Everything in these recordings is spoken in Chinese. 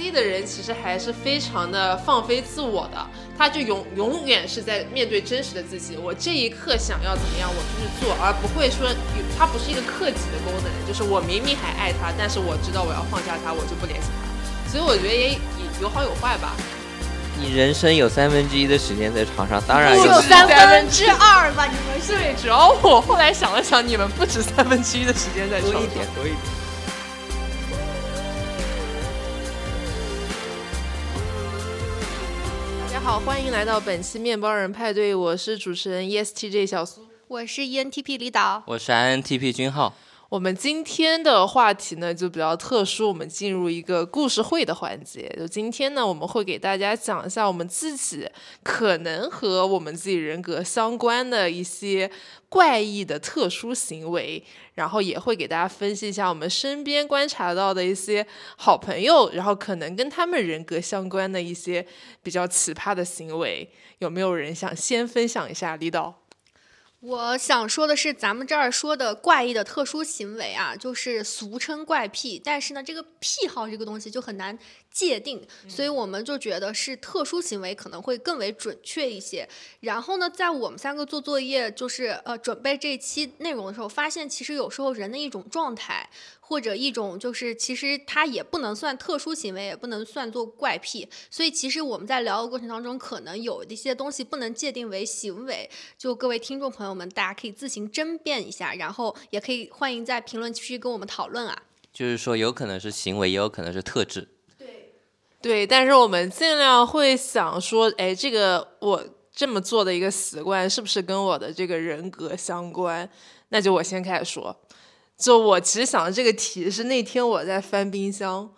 C 的人其实还是非常的放飞自我的，他就永永远是在面对真实的自己。我这一刻想要怎么样，我就去做，而不会说他不是一个克己的功能，就是我明明还爱他，但是我知道我要放下他，我就不联系他。所以我觉得也有好有坏吧。你人生有三分之一的时间在床上，当然有三分之二吧？你们是对，主要我后来想了想，你们不止三分之一的时间在床上，多一点，多一点。好，欢迎来到本期面包人派对，我是主持人 ESTJ 小苏，我是 ENTP 李导，我是 INTP 君浩。我们今天的话题呢就比较特殊，我们进入一个故事会的环节。就今天呢，我们会给大家讲一下我们自己可能和我们自己人格相关的一些怪异的特殊行为，然后也会给大家分析一下我们身边观察到的一些好朋友，然后可能跟他们人格相关的一些比较奇葩的行为。有没有人想先分享一下，李导？我想说的是，咱们这儿说的怪异的特殊行为啊，就是俗称怪癖。但是呢，这个癖好这个东西就很难界定，所以我们就觉得是特殊行为可能会更为准确一些。然后呢，在我们三个做作业，就是呃准备这期内容的时候，发现其实有时候人的一种状态。或者一种就是，其实它也不能算特殊行为，也不能算作怪癖。所以其实我们在聊的过程当中，可能有一些东西不能界定为行为。就各位听众朋友们，大家可以自行争辩一下，然后也可以欢迎在评论区跟我们讨论啊。就是说，有可能是行为，也有可能是特质。对，但是我们尽量会想说，哎，这个我这么做的一个习惯，是不是跟我的这个人格相关？那就我先开始说。就我其实想的这个题是那天我在翻冰箱，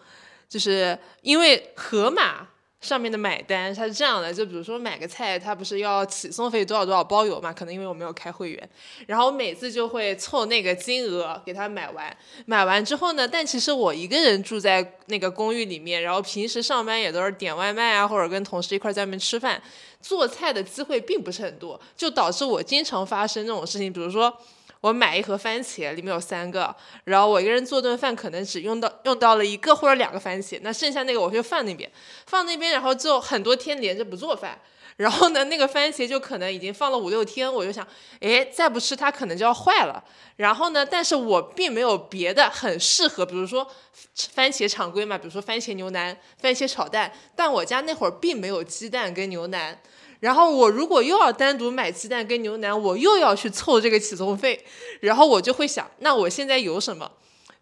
就是因为河马上面的买单它是这样的，就比如说买个菜，它不是要起送费多少多少包邮嘛？可能因为我没有开会员，然后每次就会凑那个金额给他买完。买完之后呢，但其实我一个人住在那个公寓里面，然后平时上班也都是点外卖啊，或者跟同事一块在外面吃饭，做菜的机会并不是很多，就导致我经常发生这种事情，比如说。我买一盒番茄，里面有三个，然后我一个人做顿饭，可能只用到用到了一个或者两个番茄，那剩下那个我就放那边，放那边，然后就很多天连着不做饭，然后呢，那个番茄就可能已经放了五六天，我就想，哎，再不吃它可能就要坏了，然后呢，但是我并没有别的很适合，比如说番茄常规嘛，比如说番茄牛腩、番茄炒蛋，但我家那会儿并没有鸡蛋跟牛腩。然后我如果又要单独买鸡蛋跟牛腩，我又要去凑这个起送费，然后我就会想，那我现在有什么？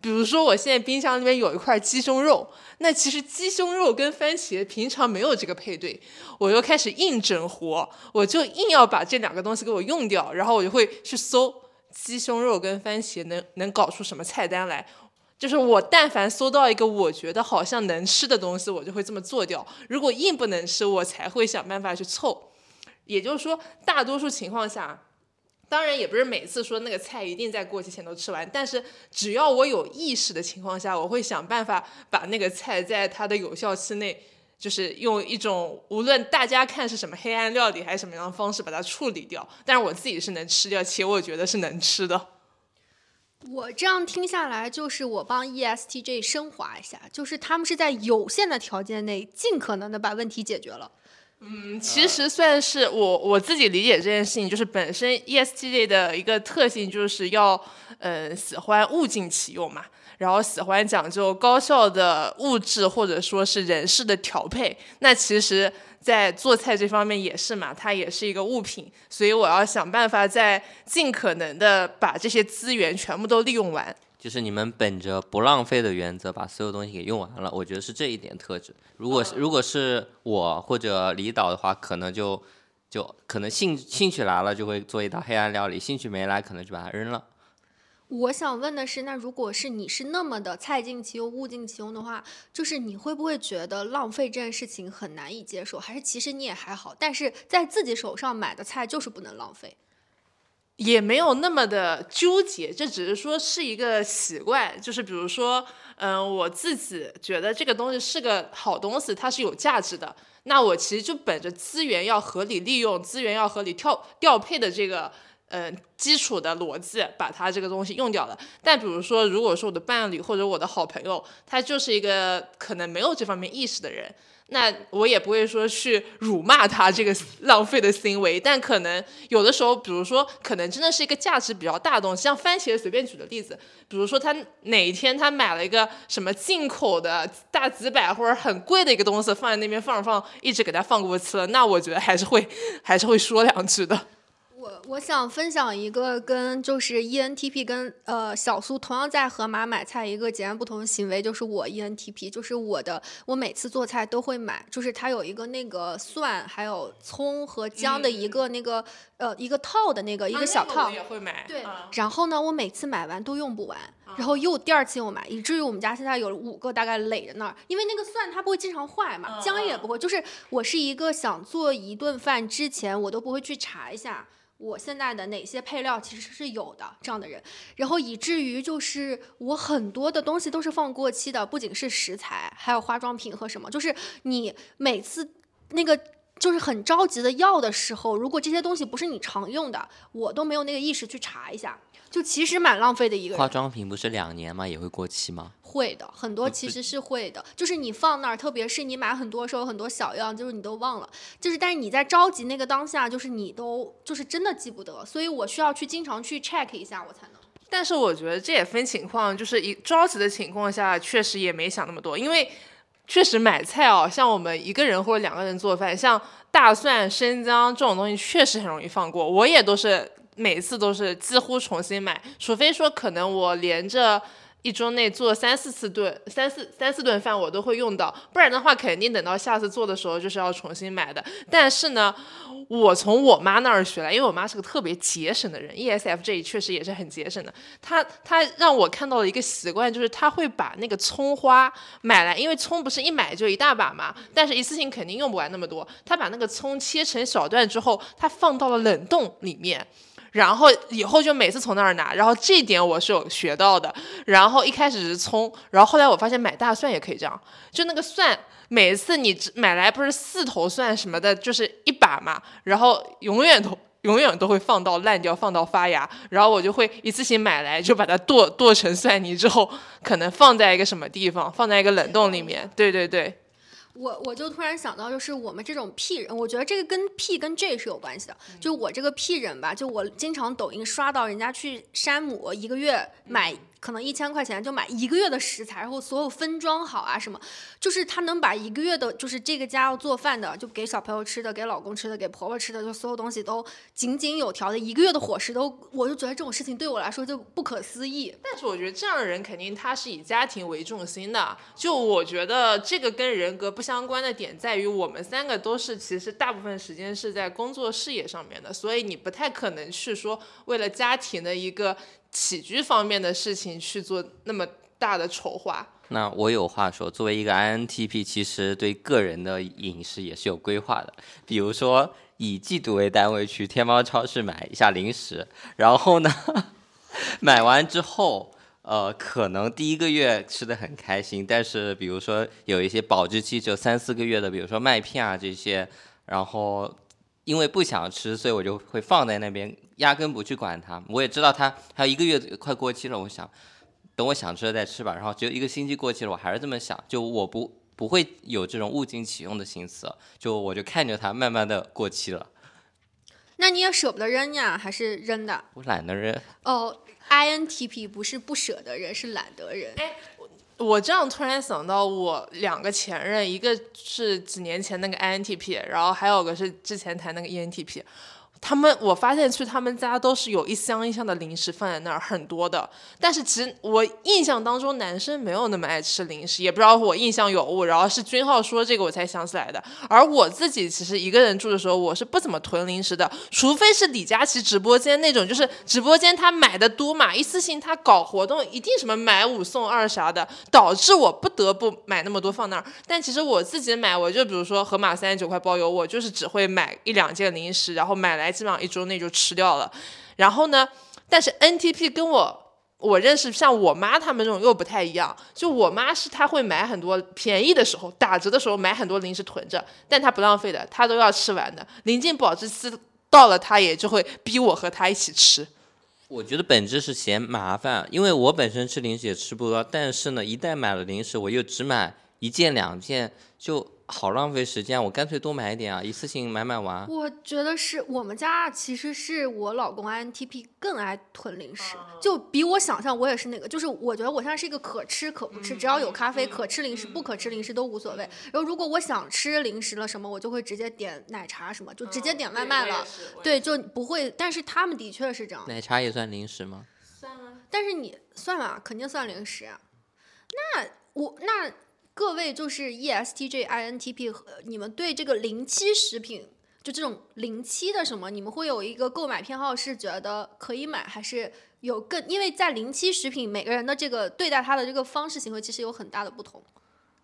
比如说我现在冰箱里面有一块鸡胸肉，那其实鸡胸肉跟番茄平常没有这个配对，我又开始硬整活，我就硬要把这两个东西给我用掉，然后我就会去搜鸡胸肉跟番茄能能搞出什么菜单来，就是我但凡搜到一个我觉得好像能吃的东西，我就会这么做掉。如果硬不能吃，我才会想办法去凑。也就是说，大多数情况下，当然也不是每次说那个菜一定在过期前都吃完，但是只要我有意识的情况下，我会想办法把那个菜在它的有效期内，就是用一种无论大家看是什么黑暗料理还是什么样的方式把它处理掉。但是我自己是能吃掉，且我觉得是能吃的。我这样听下来，就是我帮 ESTJ 升华一下，就是他们是在有限的条件内，尽可能的把问题解决了。嗯，其实算是我我自己理解这件事情，就是本身 ESTJ 的一个特性，就是要呃喜欢物尽其用嘛，然后喜欢讲究高效的物质或者说是人事的调配。那其实，在做菜这方面也是嘛，它也是一个物品，所以我要想办法在尽可能的把这些资源全部都利用完。就是你们本着不浪费的原则，把所有东西给用完了，我觉得是这一点特质。如果如果是我或者李导的话，可能就就可能兴兴趣来了就会做一道黑暗料理，兴趣没来可能就把它扔了。我想问的是，那如果是你是那么的菜尽其用、物尽其用的话，就是你会不会觉得浪费这件事情很难以接受？还是其实你也还好，但是在自己手上买的菜就是不能浪费？也没有那么的纠结，这只是说是一个习惯，就是比如说，嗯，我自己觉得这个东西是个好东西，它是有价值的，那我其实就本着资源要合理利用、资源要合理调调配的这个嗯，基础的逻辑把它这个东西用掉了。但比如说，如果说我的伴侣或者我的好朋友，他就是一个可能没有这方面意识的人。那我也不会说去辱骂他这个浪费的行为，但可能有的时候，比如说，可能真的是一个价值比较大的东西，像番茄，随便举的例子，比如说他哪一天他买了一个什么进口的大几百或者很贵的一个东西放在那边放着放，一直给他放过期了，那我觉得还是会还是会说两句的。我我想分享一个跟就是 ENTP 跟呃小苏同样在盒马买菜一个截然不同的行为，就是我 ENTP，就是我的我每次做菜都会买，就是它有一个那个蒜还有葱和姜的一个那个呃一个套的那个一个小套，也会买。对，然后呢，我每次买完都用不完，然后又第二次又买，以至于我们家现在有五个大概垒在那儿，因为那个蒜它不会经常坏嘛，姜也不会，就是我是一个想做一顿饭之前我都不会去查一下。我现在的哪些配料其实是有的这样的人，然后以至于就是我很多的东西都是放过期的，不仅是食材，还有化妆品和什么。就是你每次那个就是很着急的要的时候，如果这些东西不是你常用的，我都没有那个意识去查一下，就其实蛮浪费的一个。化妆品不是两年吗？也会过期吗？会的，很多其实是会的，就是你放那儿，特别是你买很多时候，很多小样，就是你都忘了，就是但是你在着急那个当下，就是你都就是真的记不得，所以我需要去经常去 check 一下，我才能。但是我觉得这也分情况，就是一着急的情况下，确实也没想那么多，因为确实买菜哦，像我们一个人或者两个人做饭，像大蒜、生姜这种东西，确实很容易放过，我也都是每次都是几乎重新买，除非说可能我连着。一周内做三四次顿，三四三四顿饭我都会用到，不然的话肯定等到下次做的时候就是要重新买的。但是呢，我从我妈那儿学来，因为我妈是个特别节省的人，ESFJ 确实也是很节省的。她她让我看到了一个习惯，就是她会把那个葱花买来，因为葱不是一买就一大把嘛，但是一次性肯定用不完那么多。她把那个葱切成小段之后，她放到了冷冻里面。然后以后就每次从那儿拿，然后这一点我是有学到的。然后一开始是葱，然后后来我发现买大蒜也可以这样，就那个蒜，每次你买来不是四头蒜什么的，就是一把嘛，然后永远都永远都会放到烂掉，放到发芽，然后我就会一次性买来，就把它剁剁成蒜泥之后，可能放在一个什么地方，放在一个冷冻里面。对对对。我我就突然想到，就是我们这种 P 人，我觉得这个跟 P 跟 J 是有关系的。就我这个 P 人吧，就我经常抖音刷到人家去山姆一个月买。可能一千块钱就买一个月的食材，然后所有分装好啊什么，就是他能把一个月的，就是这个家要做饭的，就给小朋友吃的，给老公吃的，给婆婆吃的，就所有东西都井井有条的，一个月的伙食都，我就觉得这种事情对我来说就不可思议。但是我觉得这样的人肯定他是以家庭为重心的，就我觉得这个跟人格不相关的点在于，我们三个都是其实大部分时间是在工作事业上面的，所以你不太可能去说为了家庭的一个。起居方面的事情去做那么大的筹划，那我有话说，作为一个 INTP，其实对个人的饮食也是有规划的。比如说以季度为单位去天猫超市买一下零食，然后呢，买完之后，呃，可能第一个月吃的很开心，但是比如说有一些保质期只有三四个月的，比如说麦片啊这些，然后因为不想吃，所以我就会放在那边。压根不去管它，我也知道它还有一个月快过期了。我想等我想吃了再吃吧。然后只有一个星期过期了，我还是这么想，就我不不会有这种物尽其用的心思，就我就看着它慢慢的过期了。那你也舍不得扔呀？还是扔的？我懒得扔。哦，INTP 不是不舍得扔，是懒得扔。哎，我这样突然想到，我两个前任，一个是几年前那个 INTP，然后还有个是之前谈那个 ENTP。他们，我发现去他们家都是有一箱一箱的零食放在那儿，很多的。但是其实我印象当中，男生没有那么爱吃零食，也不知道我印象有误。然后是君浩说这个，我才想起来的。而我自己其实一个人住的时候，我是不怎么囤零食的，除非是李佳琦直播间那种，就是直播间他买的多嘛，一次性他搞活动，一定什么买五送二啥的，导致我不得不买那么多放那儿。但其实我自己买，我就比如说盒马三十九块包邮，我就是只会买一两件零食，然后买来。基本上一周内就吃掉了，然后呢？但是 NTP 跟我我认识像我妈他们这种又不太一样。就我妈是她会买很多便宜的时候打折的时候买很多零食囤着，但她不浪费的，她都要吃完的。临近保质期到了她也就会逼我和她一起吃。我觉得本质是嫌麻烦，因为我本身吃零食也吃不多，但是呢，一旦买了零食，我又只买一件两件，就好浪费时间，我干脆多买一点啊，一次性买买完。我觉得是我们家其实是我老公 INTP 更爱囤零食，就比我想象我也是那个，就是我觉得我现在是一个可吃可不吃，只要有咖啡，可吃零食不可吃零食都无所谓。然后如果我想吃零食了什么，我就会直接点奶茶什么，就直接点外卖了。对，就不会。但是他们的确是这样。奶茶也算零食吗？算啊。但是你算吧，肯定算零食。那我那。各位就是 ESTJ、INTP 和你们对这个零七食品，就这种零七的什么，你们会有一个购买偏好，是觉得可以买，还是有更？因为在零七食品，每个人的这个对待它的这个方式行为其实有很大的不同。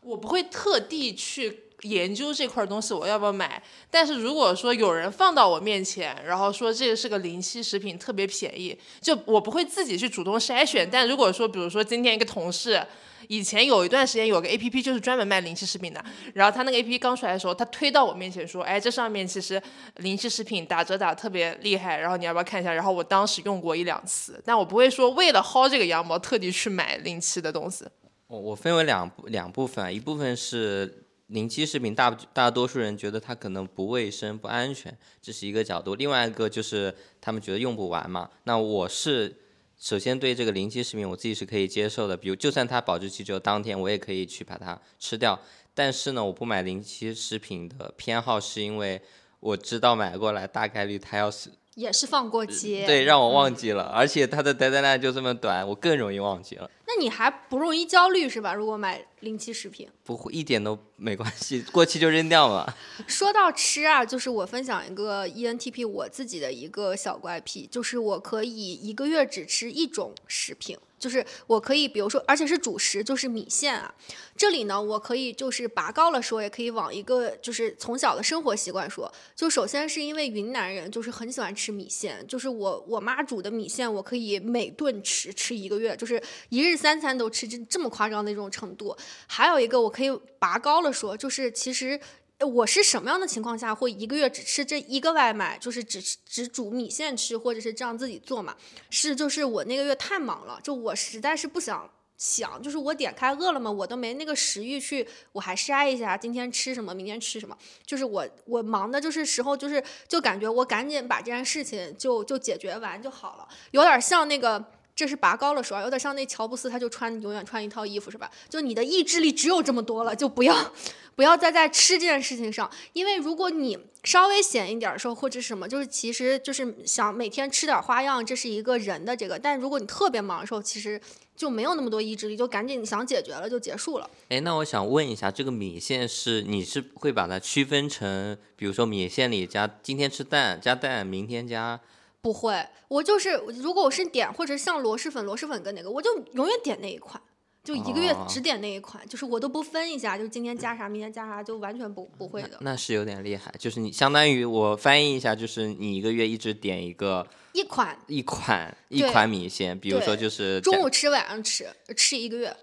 我不会特地去研究这块东西我要不要买，但是如果说有人放到我面前，然后说这个是个零七食品，特别便宜，就我不会自己去主动筛选。但如果说，比如说今天一个同事。以前有一段时间有个 A P P 就是专门卖零七食品的，然后他那个 A P P 刚出来的时候，他推到我面前说，哎，这上面其实零七食品打折打特别厉害，然后你要不要看一下？然后我当时用过一两次，但我不会说为了薅这个羊毛特地去买零七的东西。我我分为两两部分，一部分是零七食品大大多数人觉得它可能不卫生不安全，这是一个角度；另外一个就是他们觉得用不完嘛。那我是。首先，对这个临期食品，我自己是可以接受的。比如，就算它保质期只有当天，我也可以去把它吃掉。但是呢，我不买临期食品的偏好，是因为我知道买过来大概率它要是也是放过期，对，让我忘记了，而且它的 deadline 就这么短，我更容易忘记了。那你还不容易焦虑是吧？如果买临期食品，不会一点都没关系，过期就扔掉嘛。说到吃啊，就是我分享一个 ENTP 我自己的一个小怪癖，就是我可以一个月只吃一种食品。就是我可以，比如说，而且是主食，就是米线啊。这里呢，我可以就是拔高了说，也可以往一个就是从小的生活习惯说。就首先是因为云南人就是很喜欢吃米线，就是我我妈煮的米线，我可以每顿吃吃一个月，就是一日三餐都吃，这这么夸张的这种程度。还有一个我可以拔高了说，就是其实。我是什么样的情况下会一个月只吃这一个外卖，就是只只煮米线吃，或者是这样自己做嘛？是，就是我那个月太忙了，就我实在是不想想，就是我点开饿了么，我都没那个食欲去，我还筛一下今天吃什么，明天吃什么，就是我我忙的就是时候，就是就感觉我赶紧把这件事情就就解决完就好了，有点像那个。这是拔高了说，有点像那乔布斯，他就穿永远穿一套衣服，是吧？就你的意志力只有这么多了，就不要，不要再在吃这件事情上，因为如果你稍微闲一点的时候，或者什么，就是其实就是想每天吃点花样，这是一个人的这个。但如果你特别忙的时候，其实就没有那么多意志力，就赶紧想解决了就结束了。哎，那我想问一下，这个米线是你是会把它区分成，比如说米线里加今天吃蛋加蛋，明天加。不会，我就是如果我是点或者像螺蛳粉，螺蛳粉跟哪个，我就永远点那一款，就一个月只点那一款，就是我都不分一下，就今天加啥，明天加啥，就完全不不会的。那是有点厉害，就是你相当于我翻译一下，就是你一个月一直点一个一款一款一款米线，比如说就是中午吃晚上吃吃一个月，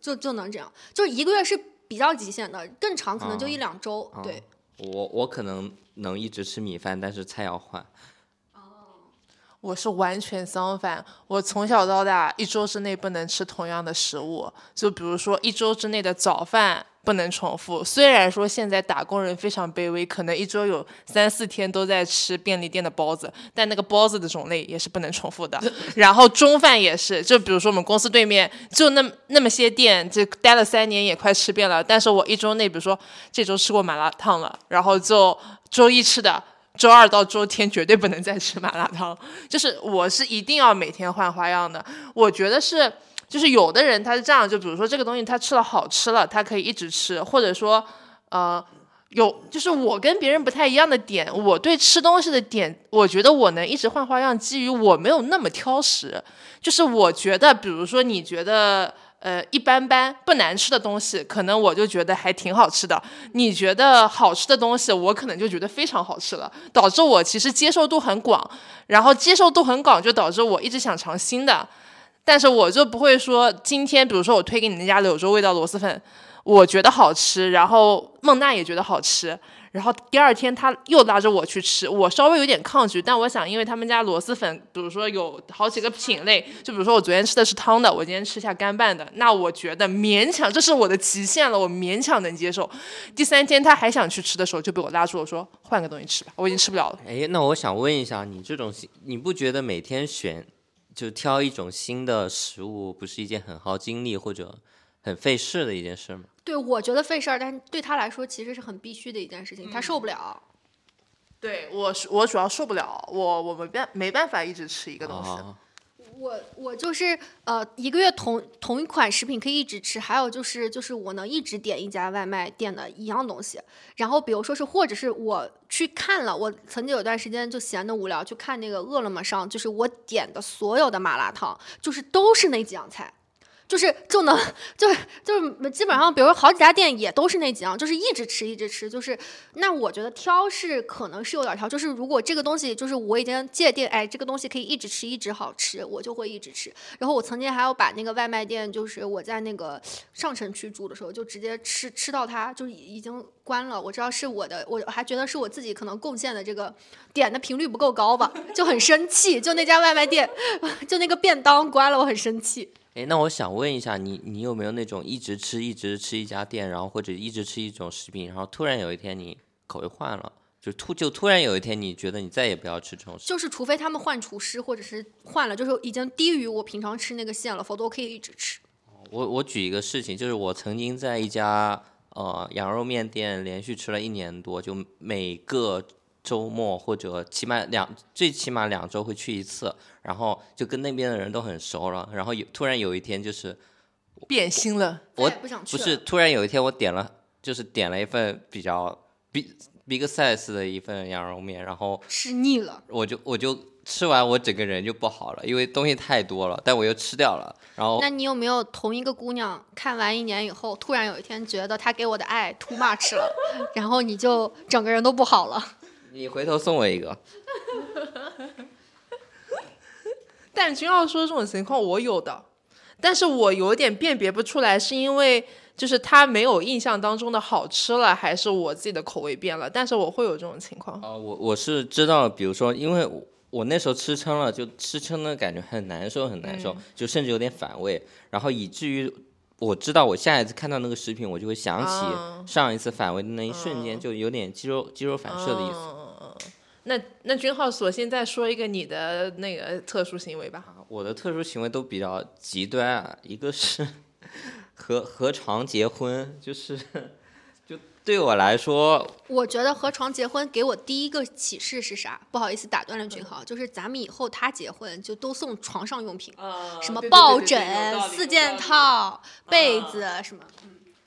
就就能这样，就是一个月是比较极限的，更长可能就一两周。对，我我可能能一直吃米饭，但是菜要换。我是完全相反，我从小到大一周之内不能吃同样的食物，就比如说一周之内的早饭不能重复。虽然说现在打工人非常卑微，可能一周有三四天都在吃便利店的包子，但那个包子的种类也是不能重复的。然后中饭也是，就比如说我们公司对面就那那么些店，就待了三年也快吃遍了。但是我一周内，比如说这周吃过麻辣烫了，然后就周一吃的。周二到周天绝对不能再吃麻辣烫，就是我是一定要每天换花样的。我觉得是，就是有的人他是这样，就比如说这个东西他吃了好吃了，他可以一直吃，或者说，呃，有就是我跟别人不太一样的点，我对吃东西的点，我觉得我能一直换花样，基于我没有那么挑食，就是我觉得，比如说你觉得。呃，一般般不难吃的东西，可能我就觉得还挺好吃的。你觉得好吃的东西，我可能就觉得非常好吃了，导致我其实接受度很广。然后接受度很广，就导致我一直想尝新的。但是我就不会说，今天比如说我推给你那家柳州味道螺蛳粉，我觉得好吃，然后孟娜也觉得好吃，然后第二天他又拉着我去吃，我稍微有点抗拒，但我想，因为他们家螺蛳粉，比如说有好几个品类，就比如说我昨天吃的是汤的，我今天吃下干拌的，那我觉得勉强这是我的极限了，我勉强能接受。第三天他还想去吃的时候，就被我拉住我说换个东西吃吧，我已经吃不了了。哎，那我想问一下，你这种，你不觉得每天选就挑一种新的食物，不是一件很耗精力或者很费事的一件事吗？对我觉得费事儿，但是对他来说其实是很必须的一件事情，他受不了。对我是我主要受不了，我我没办没办法一直吃一个东西。哦我我就是呃一个月同同一款食品可以一直吃，还有就是就是我能一直点一家外卖店的一样东西。然后比如说是或者是我去看了，我曾经有段时间就闲得无聊，去看那个饿了么上，就是我点的所有的麻辣烫，就是都是那几样菜。就是就能就是就是基本上，比如说好几家店也都是那几样，就是一直吃一直吃。就是那我觉得挑是可能是有点挑，就是如果这个东西就是我已经界定，哎，这个东西可以一直吃一直好吃，我就会一直吃。然后我曾经还有把那个外卖店，就是我在那个上城区住的时候，就直接吃吃到它就是已经关了。我知道是我的，我还觉得是我自己可能贡献的这个点的频率不够高吧，就很生气。就那家外卖店，就那个便当关了，我很生气。哎，那我想问一下，你你有没有那种一直吃一直吃一家店，然后或者一直吃一种食品，然后突然有一天你口味换了，就突就突然有一天你觉得你再也不要吃这种食品，就是除非他们换厨师，或者是换了，就是已经低于我平常吃那个线了，否则我可以一直吃。我我举一个事情，就是我曾经在一家呃羊肉面店连续吃了一年多，就每个周末或者起码两最起码两周会去一次，然后就跟那边的人都很熟了，然后有突然有一天就是变心了，我再也不想去了。不是突然有一天我点了就是点了一份比较 big big size 的一份羊肉面，然后吃腻了，我就我就吃完我整个人就不好了，因为东西太多了，但我又吃掉了，然后那你有没有同一个姑娘看完一年以后，突然有一天觉得她给我的爱 too much 了，然后你就整个人都不好了？你回头送我一个。但君要说这种情况，我有的，但是我有点辨别不出来，是因为就是他没有印象当中的好吃了，还是我自己的口味变了？但是我会有这种情况。啊、我我是知道，比如说，因为我我那时候吃撑了，就吃撑的感觉很难受，很难受，就甚至有点反胃，然后以至于我知道我下一次看到那个食品，我就会想啊起上一次反胃的那一瞬间，就有点肌肉肌肉反射的意思。嗯那那君浩，索性再说一个你的那个特殊行为吧。我的特殊行为都比较极端啊，一个是 和和常结婚，就是就对我来说，我觉得和床结婚给我第一个启示是啥？不好意思打断了君豪，就是咱们以后他结婚就都送床上用品，什么抱枕、四件。套、被子什么。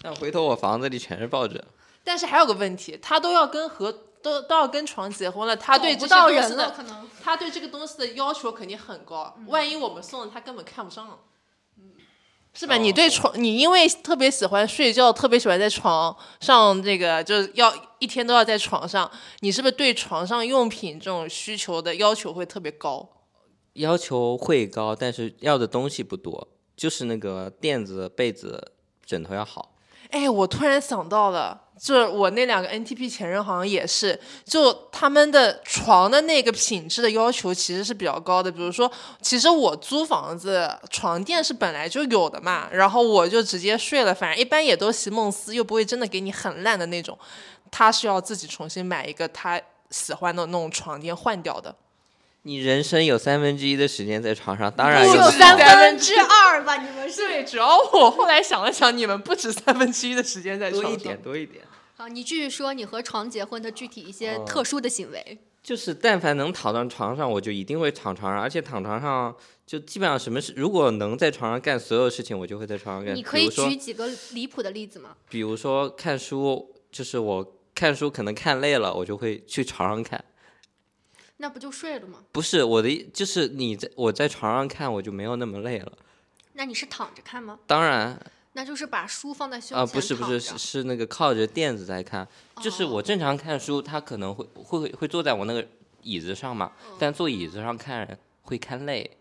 但回头我房子里全是抱枕。但是还有个问题，他都要跟和都都要跟床结婚了，他对这找不到些东西的人了，可能。他对这个东西的要求肯定很高，万一我们送了他根本看不上，是吧？哦你对床，你因为特别喜欢睡觉，特别喜欢在床上这个，就是要一天都要在床上，你是不是对床上用品这种需求的要求会特别高？要求会高，但是要的东西不多，就是那个垫子、被子、枕头要好。哎，我突然想到了，就是我那两个 NTP 前任好像也是，就他们的床的那个品质的要求其实是比较高的。比如说，其实我租房子床垫是本来就有的嘛，然后我就直接睡了，反正一般也都席梦思，又不会真的给你很烂的那种。他是要自己重新买一个他喜欢的那种床垫换掉的。你人生有三分之一的时间在床上，当然有有三分之二吧？你们是？对，主要我后来想了想，你们不止三分之一的时间在床上。多一点，多一点。好，你继续说你和床结婚的具体一些哦特殊的行为。就是但凡能躺到床上，我就一定会躺床上，而且躺床上就基本上什么事，如果能在床上干所有事情，我就会在床上干。你可以举几个离谱的例子吗？比如说看书，就是我看书可能看累了，我就会去床上看。那不就睡了吗？不是我的意，就是你在我在床上看，我就没有那么累了。那你是躺着看吗？当然那就是把书放在胸啊、前不是不是是是那个靠着垫子在看，就是哦我正常看书，他可能会会会会坐在我那个椅子上嘛，嗯但坐椅子上看会看累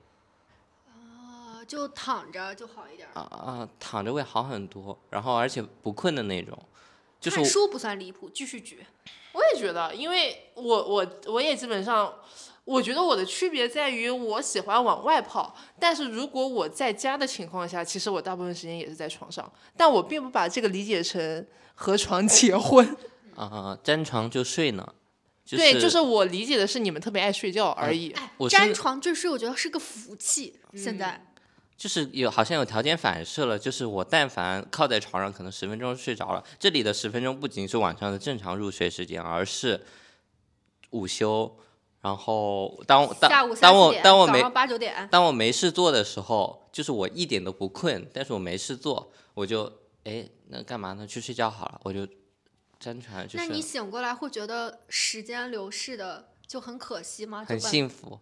啊，就躺着就好一点儿。啊啊，躺着会好很多，然后而且不困的那种。就是看书不算离谱，继续举。我也觉得，因为我我我也基本上，我觉得我的区别在于我喜欢往外跑，但是如果我在家的情况下，其实我大部分时间也是在床上，但我并不把这个理解成和床结婚。啊、沾床就睡呢。就对，就是我理解的是你们特别爱睡觉而已。我沾床就睡，我觉得是个福气。现在就是有好像有条件反射了，就是我但凡靠在床上，可能十分钟睡着了。这里的十分钟不仅是晚上的正常入睡时间，而是午休。然后当下当午三当我，当我没八九点，当我没事做的时候，就是我一点都不困，但是我没事做，我就哎那干嘛呢？去睡觉好了，我就沾床就那你，醒过来会觉得时间流逝的就很可惜吗？很幸福。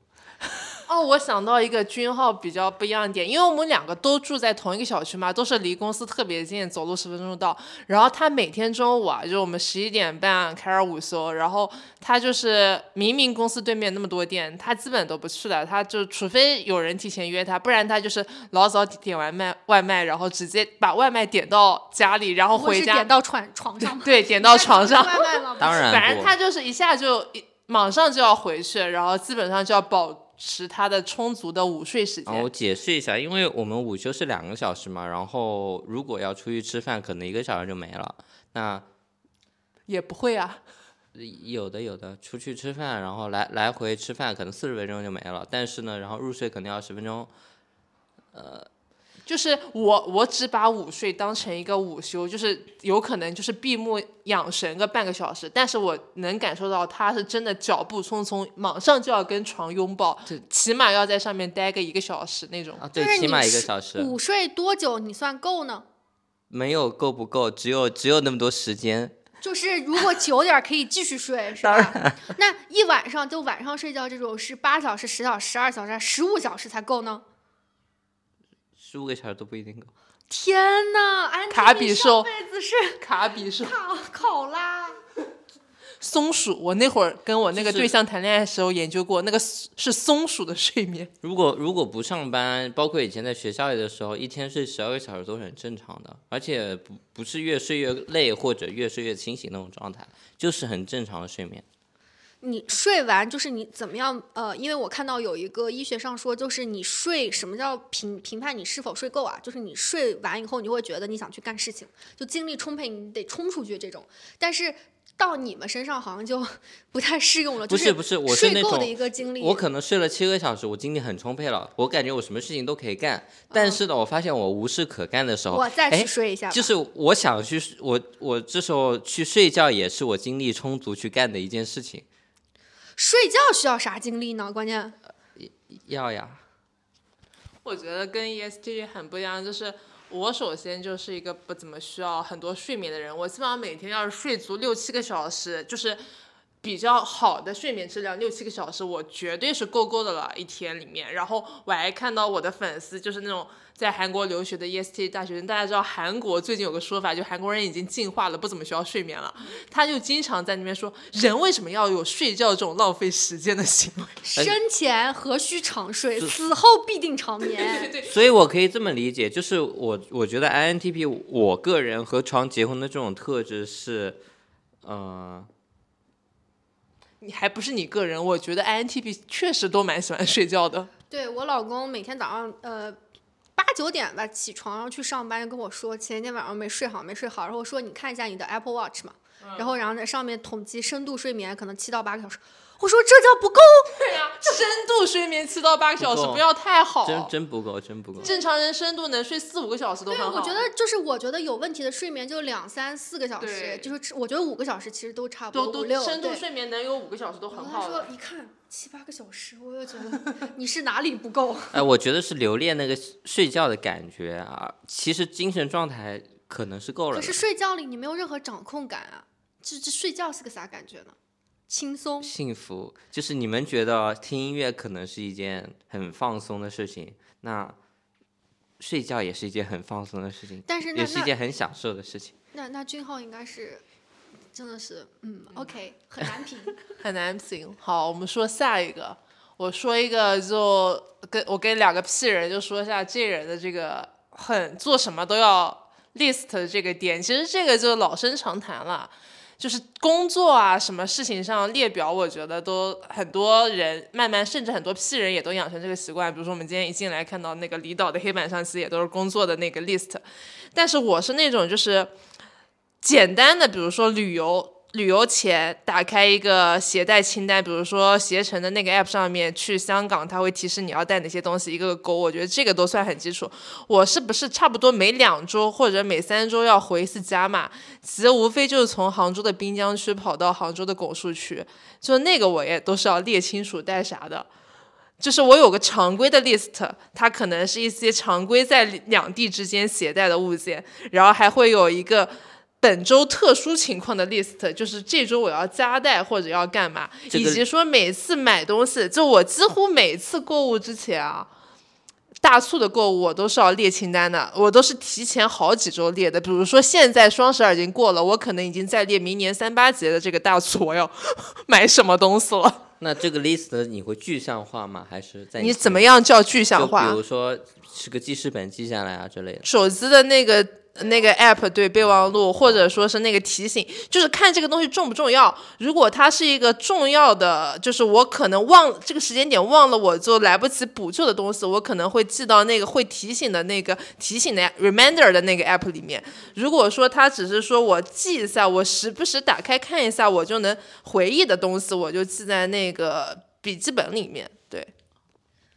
哦，我想到一个君浩比较不一样的点，因为我们两个都住在同一个小区嘛，都是离公司特别近，走路十分钟到。然后他每天中午啊，就我们十一点半开始午休，然后他就是明明公司对面那么多店，他基本都不去的，他就除非有人提前约他，不然他就是老早点完卖外卖，然后直接把外卖点到家里，然后回家点到床床上？对点到床上。外卖吗？当然反正他就是一下就一马上就要回去，然后基本上就要保持他的充足的午睡时间。我解释一下，因为我们午休是两个小时嘛，然后如果要出去吃饭，可能一个小时就没了。那也不会啊，有的有的出去吃饭，然后来来回吃饭，可能四十分钟就没了。但是呢，然后入睡肯定要十分钟。就是我我只把午睡当成一个午休，就是有可能就是闭目养神个半个小时，但是我能感受到他是真的脚步匆匆，马上就要跟床拥抱，起码要在上面待个一个小时那种。啊，对，起码一个小时，午睡多久你算够呢？没有够不够，只有只有那么多时间。就是如果久点可以继续睡，是吧？那一晚上就晚上睡觉这种是八小时、十小时、十二小时、十五小时才够呢？十五个小时都不一定够。天呐，安卡比兽辈子是 卡比兽考考拉，松鼠，我那会儿跟我那个对象谈恋爱的时候研究过，那个是松鼠的睡眠。如果如果不上班，包括以前在学校里的时候，一天睡十二个小时都是很正常的，而且不不是越睡越累或者越睡越清醒那种状态，就是很正常的睡眠。你睡完就是你怎么样？呃，因为我看到有一个医学上说，就是你睡什么叫评评判你是否睡够啊？就是你睡完以后，你就会觉得你想去干事情，就精力充沛，你得冲出去这种。但是到你们身上好像就 不太适用了，不就是不是，我是那睡够的种一个精力。我可能睡了七个小时，我精力很充沛了，我感觉我什么事情都可以干。但是呢，我发现我无事可干的时候，我再哎去睡一下，就是我想去，我我这时候去睡觉也是我精力充足去干的一件事情。睡觉需要啥精力呢？关键要呀，我觉得跟 E ESTJ 很不一样，就是我首先就是一个不怎么需要很多睡眠的人，我基本上每天要是睡足六七个小时，就是比较好的睡眠质量，六七个小时我绝对是够够的了，一天里面。然后我还看到我的粉丝就是那种在韩国留学的 EST 大学生，大家知道韩国最近有个说法，就韩国人已经进化了，不怎么需要睡眠了。他就经常在那边说，人为什么要有睡觉这种浪费时间的行为？生前何须长睡，死后必定长眠。所以我可以这么理解，就是我我觉得 INTP 我个人和床结婚的这种特质是，呃，你还不是你个人，我觉得 INTP 确实都蛮喜欢睡觉的。对我老公每天早上呃八九点吧起床，然后去上班，跟我说前一天晚上没睡好，没睡好，然后说你看一下你的 Apple Watch 嘛，然后然后在上面统计深度睡眠可能七到八个小时，我说这叫不够，对呀、深度睡眠七到八个小时不要太好。真真不够，真不够。正常人深度能睡四五个小时都对，很好。我觉得就是我觉得有问题的睡眠就两三四个小时，就是我觉得五个小时其实都差不都多，五六都深度睡眠能有五个小时都很然后他说。一看七八个小时，我又觉得你是哪里不够。哎，我觉得是留恋那个睡觉的感觉啊，其实精神状态可能是够了。可是睡觉里你没有任何掌控感啊，这这睡觉是个啥感觉呢？轻松，幸福就是你们觉得听音乐可能是一件很放松的事情，那睡觉也是一件很放松的事情，但是那也是一件很享受的事情。那那俊浩应该是真的是嗯，OK，很难评。很难评。好，我们说下一个。我说一个，就跟我跟两个屁人就说一下这人的这个很做什么都要 list 这个点，其实这个就老生常谈了。就是工作啊，什么事情上列表，我觉得都很多人慢慢，甚至很多批人也都养成这个习惯。比如说我们今天一进来看到那个李导的黑板上，其实也都是工作的那个 list。但是我是那种就是简单的，比如说旅游。旅游前打开一个携带清单，比如说携程的那个 app 上面去香港，它会提示你要带哪些东西，一个个勾。我觉得这个都算很基础。我是不是差不多每两周或者每三周要回一次家嘛？其实无非就是从杭州的滨江区跑到杭州的拱墅区，就那个我也都是要列清楚带啥的。就是我有个常规的 list，它可能是一些常规在两地之间携带的物件，然后还会有一个。本周特殊情况的 list 就是这周我要加带或者要干嘛，以及说每次买东西，就我几乎每次购物之前啊，大促的购物我都是要列清单的，我都是提前好几周列的。比如说现在双十二已经过了，我可能已经在列明年三八节的这个大促我要 买什么东西了。那这个 list 你会具象化吗？还是在你怎么样叫具象化？比如说是个记事本记下来啊之类的。手机的那个。那个 app 对备忘录，或者说是那个提醒，就是看这个东西重不重要。如果它是一个重要的，就是我可能忘这个时间点忘了，我就来不及补救的东西，我可能会记到那个会提醒的那个提醒的 reminder 的那个 app 里面。如果说它只是说我记一下，我时不时打开看一下，我就能回忆的东西，我就记在那个笔记本里面。对，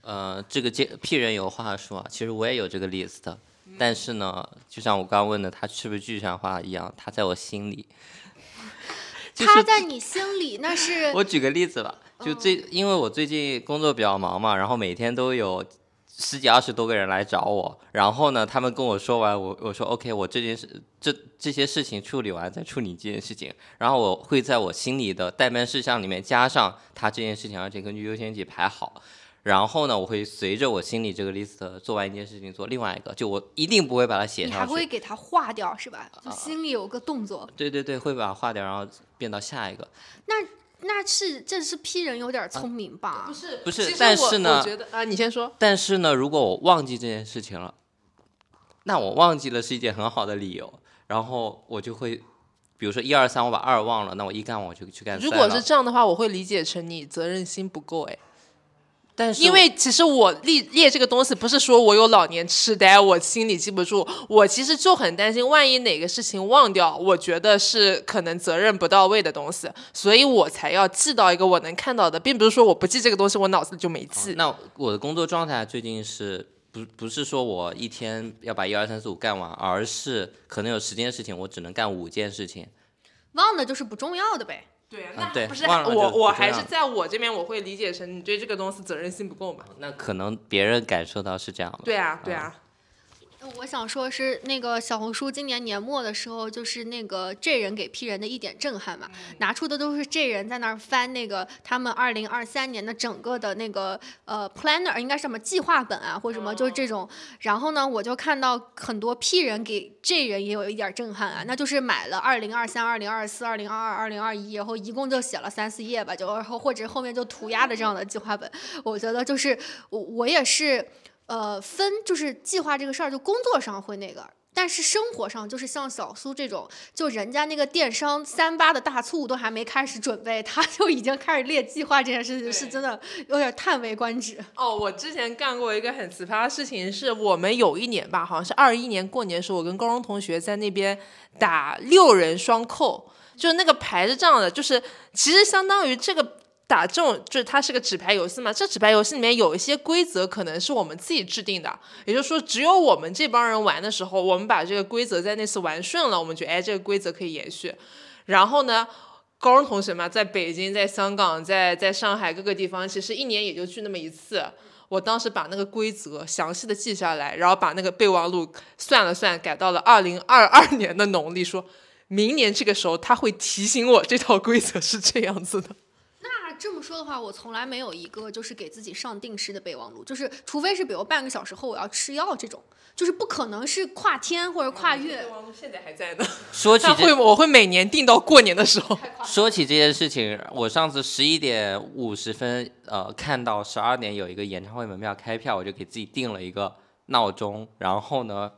呃，这个借 P 人有话说啊，其实我也有这个 list。但是呢，就像我刚刚问的，他是不是具象化一样？他在我心里，他在你心里那是。我举个例子吧，就最因为我最近工作比较忙嘛，然后每天都有十几二十多个人来找我，然后呢，他们跟我说完，我我说 OK，我这件事这这些事情处理完再处理这件事情，然后我会在我心里的待办事项里面加上他这件事情，而且根据优先级排好。然后呢，我会随着我心里这个 list 做完一件事情，做另外一个，就我一定不会把它写上去。你还会给它划掉是吧？就心里有个动作。对对对，会把它划掉，然后变到下一个。那那是这是批人有点聪明吧？不是不是，但是呢，我觉得啊，你先说。但是呢，如果我忘记这件事情了，那我忘记了是一件很好的理由，然后我就会，比如说一二三，我把二忘了，那我一干我就去干。如果是这样的话，我会理解成你责任心不够哎。但是，因为其实我列列这个东西，不是说我有老年痴呆，我心里记不住。我其实就很担心，万一哪个事情忘掉，我觉得是可能责任不到位的东西，所以我才要记到一个我能看到的，并不是说我不记这个东西，我脑子里就没记。那我的工作状态最近是不不是说我一天要把一二三四五干完，而是可能有十件事情，我只能干五件事情。忘的就是不重要的呗。对，那不是我，我还是在我这边，我会理解成你对这个东西责任心不够嘛？那可能别人感受到是这样的对啊，对啊。我想说，是那个小红书今年年末的时候，就是那个 J 人给 P 人的一点震撼嘛，拿出的都是 J 人在那儿翻那个他们二零二三年的整个的那个呃 planner，应该什么计划本啊，或者什么，就是这种。然后呢，我就看到很多 P 人给 J 人也有一点震撼啊，那就是买了二零二三、二零二四、二零二二、二零二一，然后一共就写了三四页吧，就然后或者后面就涂鸦的这样的计划本。我觉得就是我我也是。呃，分就是计划这个事儿，就工作上会那个，但是生活上就是像小苏这种，就人家那个电商三八的大促都还没开始准备，他就已经开始列计划，这件事情是真的有点叹为观止。哦，我之前干过一个很奇葩的事情，是我们有一年吧，好像是二一年过年的时候，我跟高中同学在那边打六人双扣，就是那个牌是这样的，就是其实相当于这个。打这种就是它是个纸牌游戏嘛，这纸牌游戏里面有一些规则可能是我们自己制定的，也就是说只有我们这帮人玩的时候，我们把这个规则在那次玩顺了，我们觉得哎这个规则可以延续。然后呢，高中同学嘛，在北京、在香港、在在上海各个地方，其实一年也就去那么一次。我当时把那个规则详细的记下来，然后把那个备忘录算了算，改到了二零二二年的农历，说明年这个时候他会提醒我这套规则是这样子的。这么说的话，我从来没有一个就是给自己上定时的备忘录，就是除非是比如半个小时后我要吃药这种，就是不可能是跨天或者跨月。备忘录现在还在呢。说起会，我会每年定到过年的时候。说起这件事情，我上次十一点五十分，呃，看到十二点有一个演唱会门票开票，我就给自己定了一个闹钟，然后呢。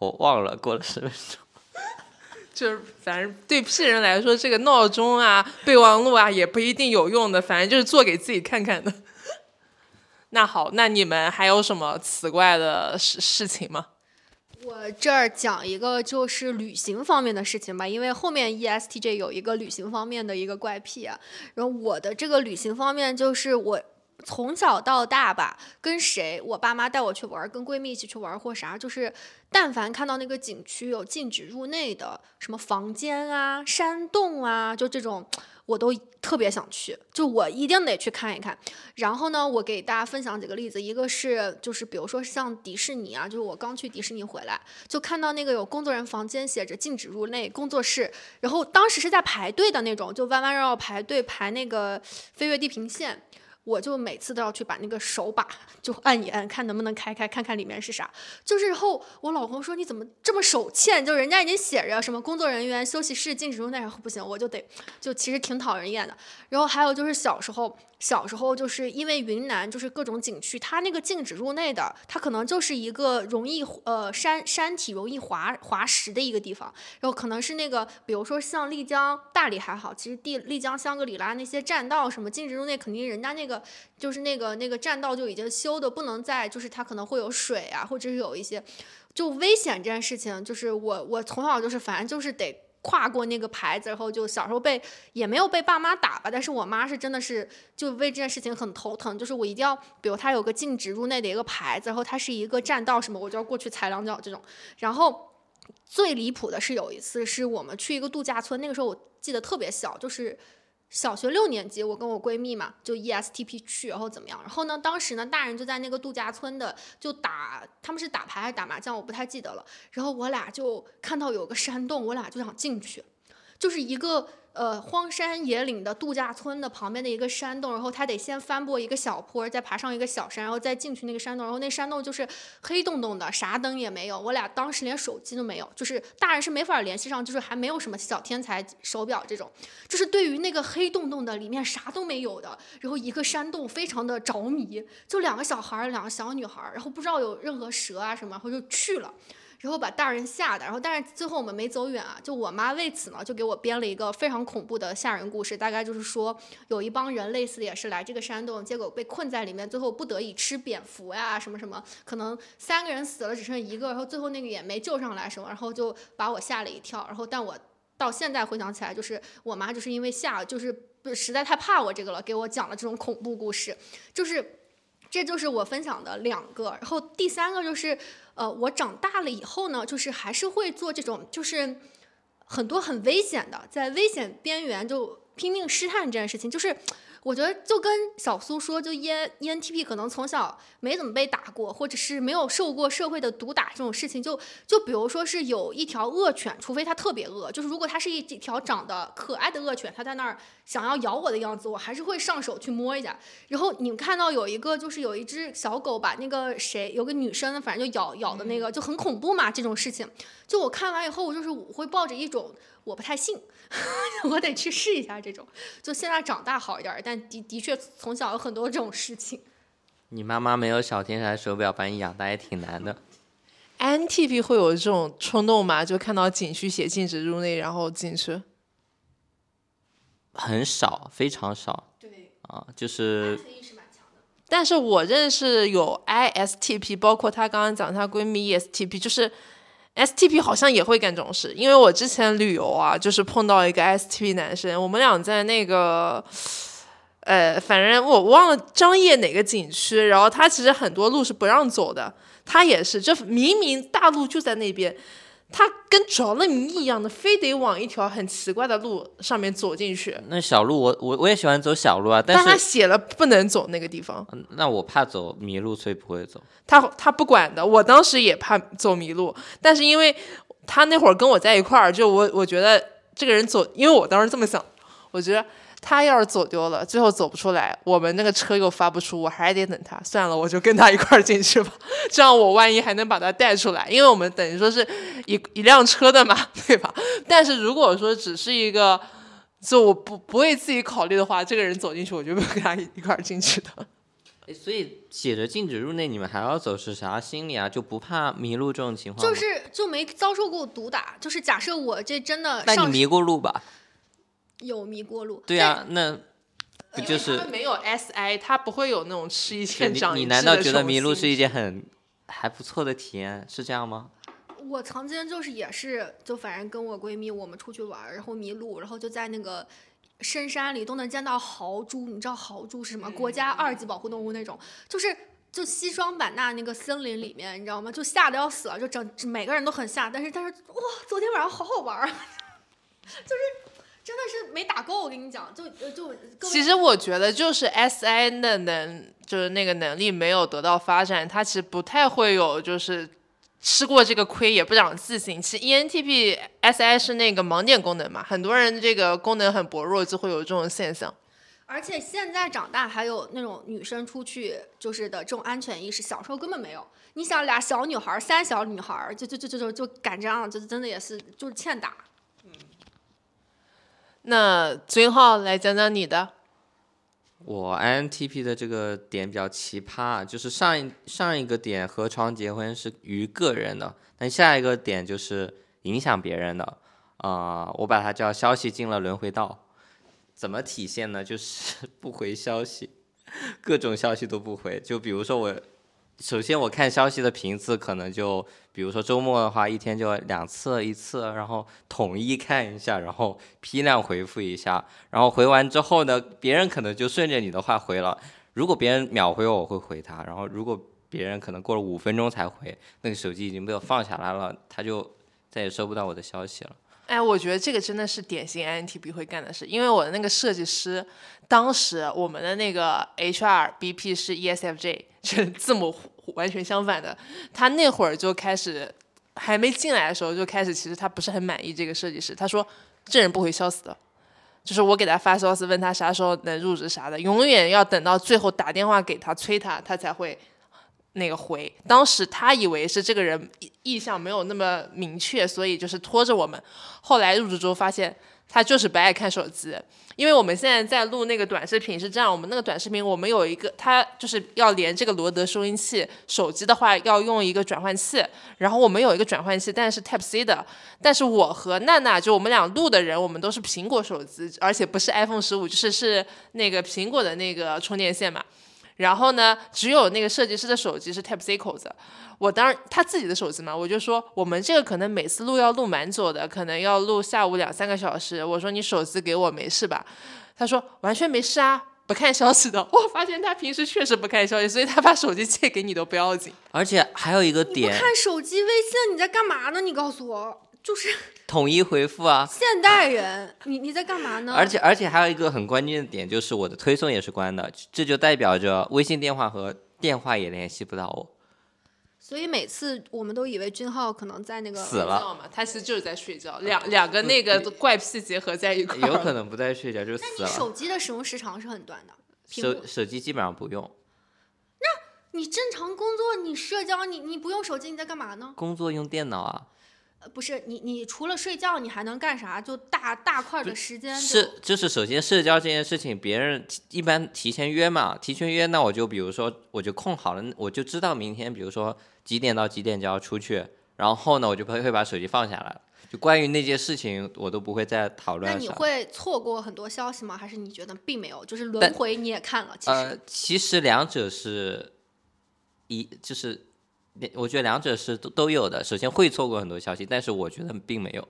我忘了，过了十分钟。就是反正对 P 人来说，这个闹钟啊、备忘录啊也不一定有用的，反正就是做给自己看看的。那好，那你们还有什么奇怪的事事情吗？我这儿讲一个就是旅行方面的事情吧，因为后面 ESTJ 有一个旅行方面的一个怪癖啊。然后我的这个旅行方面就是我从小到大吧，跟谁，我爸妈带我去玩，跟闺蜜一起去玩或啥，就是但凡看到那个景区有禁止入内的什么房间啊、山洞啊，就这种。我都特别想去，就我一定得去看一看。然后呢，我给大家分享几个例子，一个是就是比如说像迪士尼啊，就是我刚去迪士尼回来，就看到那个有工作人员房间写着禁止入内工作室，然后当时是在排队的那种，就弯弯绕绕排队排那个飞越地平线。我就每次都要去把那个手把就按一按，看能不能开开，看看里面是啥。就是后我老公说你怎么这么手欠？就人家已经写着什么工作人员休息室禁止入内，然后不行，我就得就其实挺讨人厌的。然后还有就是小时候。小时候就是因为云南就是各种景区，它那个禁止入内的，它可能就是一个容易呃山山体容易滑滑石的一个地方，然后可能是那个比如说像丽江、大理还好，其实地丽江、香格里拉那些栈道什么禁止入内，肯定人家那个就是那个那个栈道就已经修的不能再就是它可能会有水啊，或者是有一些就危险这件事情，就是我我从小就是反正就是得。跨过那个牌子，然后就小时候被也没有被爸妈打吧，但是我妈是真的是就为这件事情很头疼，就是我一定要，比如它有个禁止入内的一个牌子，然后它是一个栈道什么，我就要过去踩两脚这种。然后最离谱的是有一次是我们去一个度假村，那个时候我记得特别小，就是。小学六年级，我跟我闺蜜嘛，就 ESTP 去，然后怎么样？然后呢，当时呢，大人就在那个度假村的，就打，他们是打牌还是打麻将，我不太记得了。然后我俩就看到有个山洞，我俩就想进去，就是一个。呃，荒山野岭的度假村的旁边的一个山洞，然后他得先翻过一个小坡，再爬上一个小山，然后再进去那个山洞。然后那山洞就是黑洞洞的，啥灯也没有。我俩当时连手机都没有，就是大人是没法联系上，就是还没有什么小天才手表这种，就是对于那个黑洞洞的里面啥都没有的，然后一个山洞非常的着迷，就两个小孩儿，两个小女孩儿，然后不知道有任何蛇啊什么，然后就去了。然后把大人吓的，然后但是最后我们没走远啊，就我妈为此呢就给我编了一个非常恐怖的吓人故事，大概就是说有一帮人类似的也是来这个山洞，结果被困在里面，最后不得已吃蝙蝠呀什么什么，可能三个人死了只剩一个，然后最后那个也没救上来什么，然后就把我吓了一跳，然后但我到现在回想起来，就是我妈就是因为吓，就是实在太怕我这个了，给我讲了这种恐怖故事，就是这就是我分享的两个，然后第三个就是。呃，我长大了以后呢，就是还是会做这种，就是很多很危险的，在危险边缘就拼命试探这件事情，就是。我觉得就跟小苏说，就 E E N T P 可能从小没怎么被打过，或者是没有受过社会的毒打这种事情，就就比如说是有一条恶犬，除非它特别恶，就是如果它是一条长得可爱的恶犬，它在那儿想要咬我的样子，我还是会上手去摸一下。然后你们看到有一个就是有一只小狗把那个谁有个女生，反正就咬咬的那个就很恐怖嘛，这种事情，就我看完以后，我就是我会抱着一种。我不太信，我得去试一下这种。就现在长大好一点，但的的确从小有很多这种事情。你妈妈没有小天才手表把你养大也挺难的。NTP 会有这种冲动吗？就看到景区写禁止入内，然后进去？很少，非常少。对。啊，就是。但是我认识有 ISTP，包括她刚刚讲她闺蜜 ESTP，就是。STP 好像也会干这种事，因为我之前旅游啊，就是碰到一个 STP 男生，我们俩在那个，呃，反正我忘了张掖哪个景区，然后他其实很多路是不让走的，他也是，就明明大路就在那边。他跟着了迷一样的，非得往一条很奇怪的路上面走进去。那小路，我我我也喜欢走小路啊，但是他写了不能走那个地方。那我怕走迷路，所以不会走。他他不管的，我当时也怕走迷路，但是因为他那会儿跟我在一块儿，就我我觉得这个人走，因为我当时这么想，我觉得。他要是走丢了，最后走不出来，我们那个车又发不出，我还得等他。算了，我就跟他一块儿进去吧，这样我万一还能把他带出来，因为我们等于说是一一辆车的嘛，对吧？但是如果说只是一个，就我不不为自己考虑的话，这个人走进去，我就不跟他一块儿进去的。诶所以写着禁止入内，你们还要走是啥心理啊？就不怕迷路这种情况？就是就没遭受过毒打。就是假设我这真的那你迷过路吧？有迷过路，对啊，那不就是没有 SI，他不会有那种吃一就堑你长一智的你难道觉得迷路是一件很还不错的体验？是这样吗？我曾经就是也是，就反正跟我闺蜜我们出去玩，然后迷路，然后就在那个深山里都能见到豪猪。你知道豪猪是什么？国家二级保护动物那种，就是就西双版纳那个森林里面，你知道吗？就吓得要死了，就整每个人都很吓。但是但是哇，昨天晚上好好玩儿啊，就是真的是没打够。我跟你讲，就呃就其实我觉得就是 SI 的能，就是那个能力没有得到发展，他其实不太会有就是吃过这个亏也不长记性。其实 E ENTP SI 是那个盲点功能嘛，很多人这个功能很薄弱，就会有这种现象。而且现在长大还有那种女生出去就是的这种安全意识，小时候根本没有。你想俩小女孩儿，三小女孩儿，就就就就就就敢这样，就真的也是就是欠打。那最后来讲讲你的，我 INTP 的这个点比较奇葩，就是上一上一个点和床结婚是于个人的，但下一个点就是影响别人的，啊、我把它叫消息进了轮回道。怎么体现呢？就是不回消息，各种消息都不回。就比如说我，首先我看消息的频次可能就，比如说周末的话，一天就两次一次，然后统一看一下，然后批量回复一下，然后回完之后呢，别人可能就顺着你的话回了。如果别人秒回我，会回他；然后如果别人可能过了五分钟才回，那个手机已经被我放下来了，他就再也收不到我的消息了。哎，我觉得这个真的是典型 INTP 会干的事，因为我的那个设计师，当时我们的那个 HR BP 是 ESFJ，就是字母完全相反的。他那会儿就开始，还没进来的时候就开始，其实他不是很满意这个设计师，他说这人不会消死的。就是我给他发消息问他啥时候能入职啥的，永远要等到最后打电话给他催他，他才会那个回。当时他以为是这个人意意向没有那么明确，所以就是拖着我们。后来入职之后发现他就是不爱看手机，因为我们现在在录那个短视频是这样，我们那个短视频我们有一个，他就是要连这个罗德收音器，手机的话要用一个转换器，然后我们有一个转换器，但是 Type C 的，但是我和娜娜就我们俩录的人，我们都是苹果手机，而且不是 iPhone 十五，就是是那个苹果的那个充电线嘛。然后呢，只有那个设计师的手机是 Type C 口子。我当然他自己的手机嘛，我就说我们这个可能每次录要录蛮久的，可能要录下午两三个小时。我说你手机给我没事吧？他说完全没事啊，不看消息的。我发现他平时确实不看消息，所以他把手机借给你都不要紧。而且还有一个点看手机、微信，你在干嘛呢？你告诉我，就是统一回复啊。现代人，你你在干嘛呢？而且而且还有一个很关键的点，就是我的推送也是关的，这就代表着微信电话和电话也联系不到我。所以每次我们都以为君浩可能在那个死了？他其实就是在睡觉，两两个那个怪癖结合在一块儿。有可能不在睡觉就死你了。手机的使用时长是很短的。手，手机基本上不用，那你正常工作，你社交，你你不用手机，你在干嘛呢？工作用电脑啊。呃，不是，你你除了睡觉，你还能干啥？就大大块的时间是，就是首先社交这件事情，别人提一般提前约嘛，提前约，那我就比如说我就空好了，我就知道明天比如说几点到几点就要出去，然后呢我就会会把手机放下来了。就关于那件事情，我都不会再讨论那你。会错过很多消息吗？还是你觉得并没有？就是轮回你也看了，其实、呃，其实两者是一，就是我觉得两者是都都有的。首先会错过很多消息，但是我觉得并没有。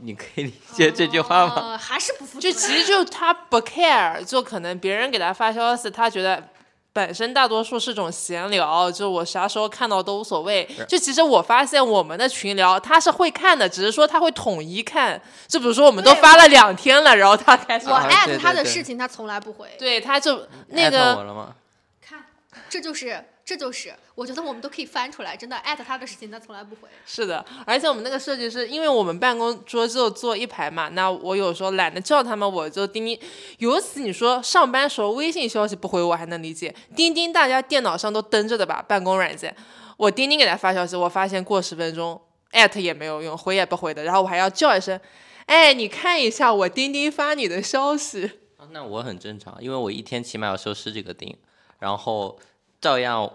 你可以理解这句话吗？呃还是不服就其实就他不 care，就可能别人给他发消息，他觉得本身大多数是种闲聊，就我啥时候看到都无所谓。就其实我发现我们的群聊他是会看的，只是说他会统一看。就比如说我们都发了两天了，然后他开始我啊艾特他的事情，他从来不回。对他就那个？看，这就是这就是，我觉得我们都可以翻出来，真的艾特他的事情，他从来不回。是的，而且我们那个设计师，因为我们办公桌就坐一排嘛，那我有时候懒得叫他们，我就钉钉。尤其你说上班时候微信消息不回，我还能理解。钉钉大家电脑上都登着的吧，办公软件。我钉钉给他发消息，我发现过十分钟艾特也没有用，回也不回的，然后我还要叫一声，哎，你看一下我钉钉发你的消息。啊那我很正常，因为我一天起码要收十几个钉，然后照样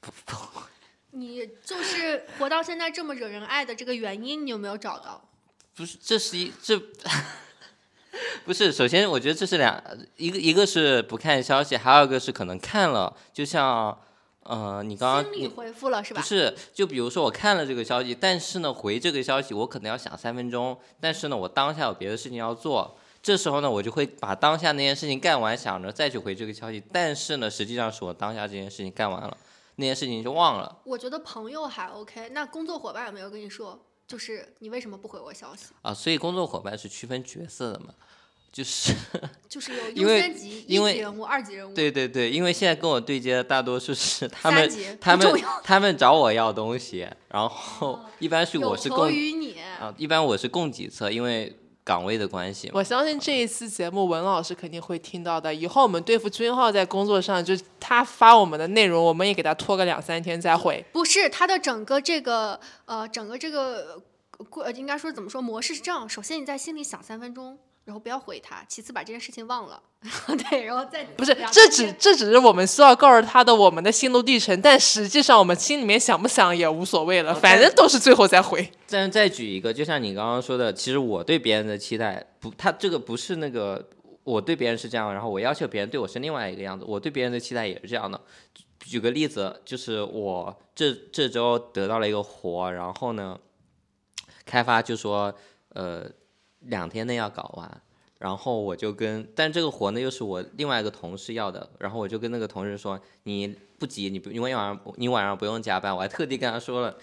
不不 你就是活到现在这么惹人爱的这个原因，你有没有找到？不是，这是一这 不是。首先，我觉得这是两一个一个是不看消息，还有一个是可能看了，就像呃，你刚刚心理你回复了是吧？不是，就比如说我看了这个消息，但是呢，回这个消息我可能要想三分钟，但是呢，我当下有别的事情要做，这时候呢，我就会把当下那件事情干完，想着再去回这个消息，但是呢，实际上是我当下这件事情干完了，那件事情就忘了我觉得朋友还 OK，那工作伙伴有没有跟你说，就是你为什么不回我消息？啊，所以工作伙伴是区分角色的嘛，就是 就是有因为优先级，一因为级人物、二级人物。对对对，因为现在跟我对接的大多数是他们他们他们找我要东西，然后一般是我是供于你，啊，一般我是供给侧，因为岗位的关系。我相信这一次节目，文老师肯定会听到的。以后我们对付君浩在工作上，就是他发我们的内容，我们也给他拖个两三天再回。不是他的整个这个呃，整个这个过，应该说怎么说模式是这样：首先你在心里想三分钟，然后不要回他；其次把这件事情忘了，对，然后再不是，这只这只是我们需要告诉他的我们的心路历程，但实际上我们心里面想不想也无所谓了，反正都是最后再回。再再举一个，就像你刚刚说的，其实我对别人的期待不，他这个不是那个我对别人是这样，然后我要求别人对我是另外一个样子，我对别人的期待也是这样的。举个例子，就是我这这周得到了一个活，然后呢，开发就说呃两天内要搞完，然后我就跟，但这个活呢又是我另外一个同事要的，然后我就跟那个同事说，你不急，你不你晚上你晚上不用加班，我还特地跟他说了。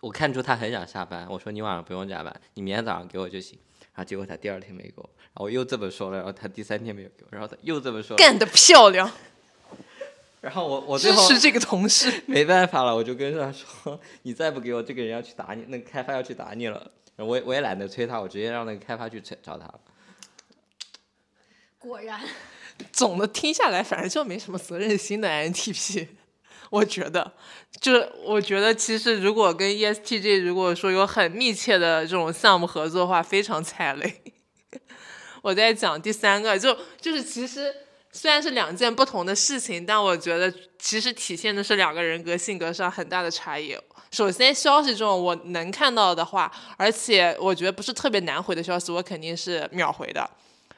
我看出他很想下班，我说你晚上不用加班，你明天早上给我就行。然后结果他第二天没给我，然后我又这么说了，然后他第三天没有给我，然后他又这么说了，干得漂亮，然后我我最后支持这个同事。没办法了，我就跟他说，你再不给我，这个人要去打你，那个开发要去打你了。我也我也懒得催他，我直接让那个开发去催找他了。果然 总的听下来，反正就没什么责任心的 INTP。我觉得，就是我觉得，其实如果跟 E ESTJ 如果说有很密切的这种项目合作的话，非常踩雷。我在讲第三个，就就是其实虽然是两件不同的事情，但我觉得其实体现的是两个人格性格上很大的差异。首先，消息这种我能看到的话，而且我觉得不是特别难回的消息，我肯定是秒回的。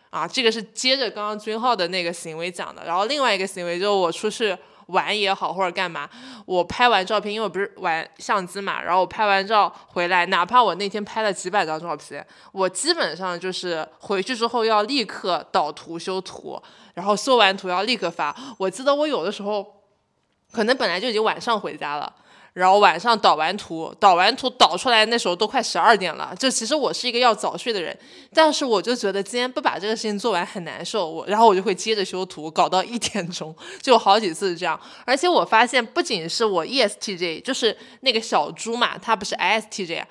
啊，这个是接着刚刚君浩的那个行为讲的。然后另外一个行为就是我出去玩也好，或者干嘛，我拍完照片，因为我不是玩相机嘛，然后我拍完照回来，哪怕我那天拍了几百张照片，我基本上就是回去之后要立刻导图修图，然后修完图要立刻发。我记得我有的时候可能本来就已经晚上回家了。然后晚上导完图，导完图导出来，那时候都快十二点了。就其实我是一个要早睡的人，但是我就觉得今天不把这个事情做完很难受，我然后我就会接着修图，搞到一点钟，就好几次这样。而且我发现，不仅是我 E ESTJ，就是那个小猪嘛，他不是 ISTJ，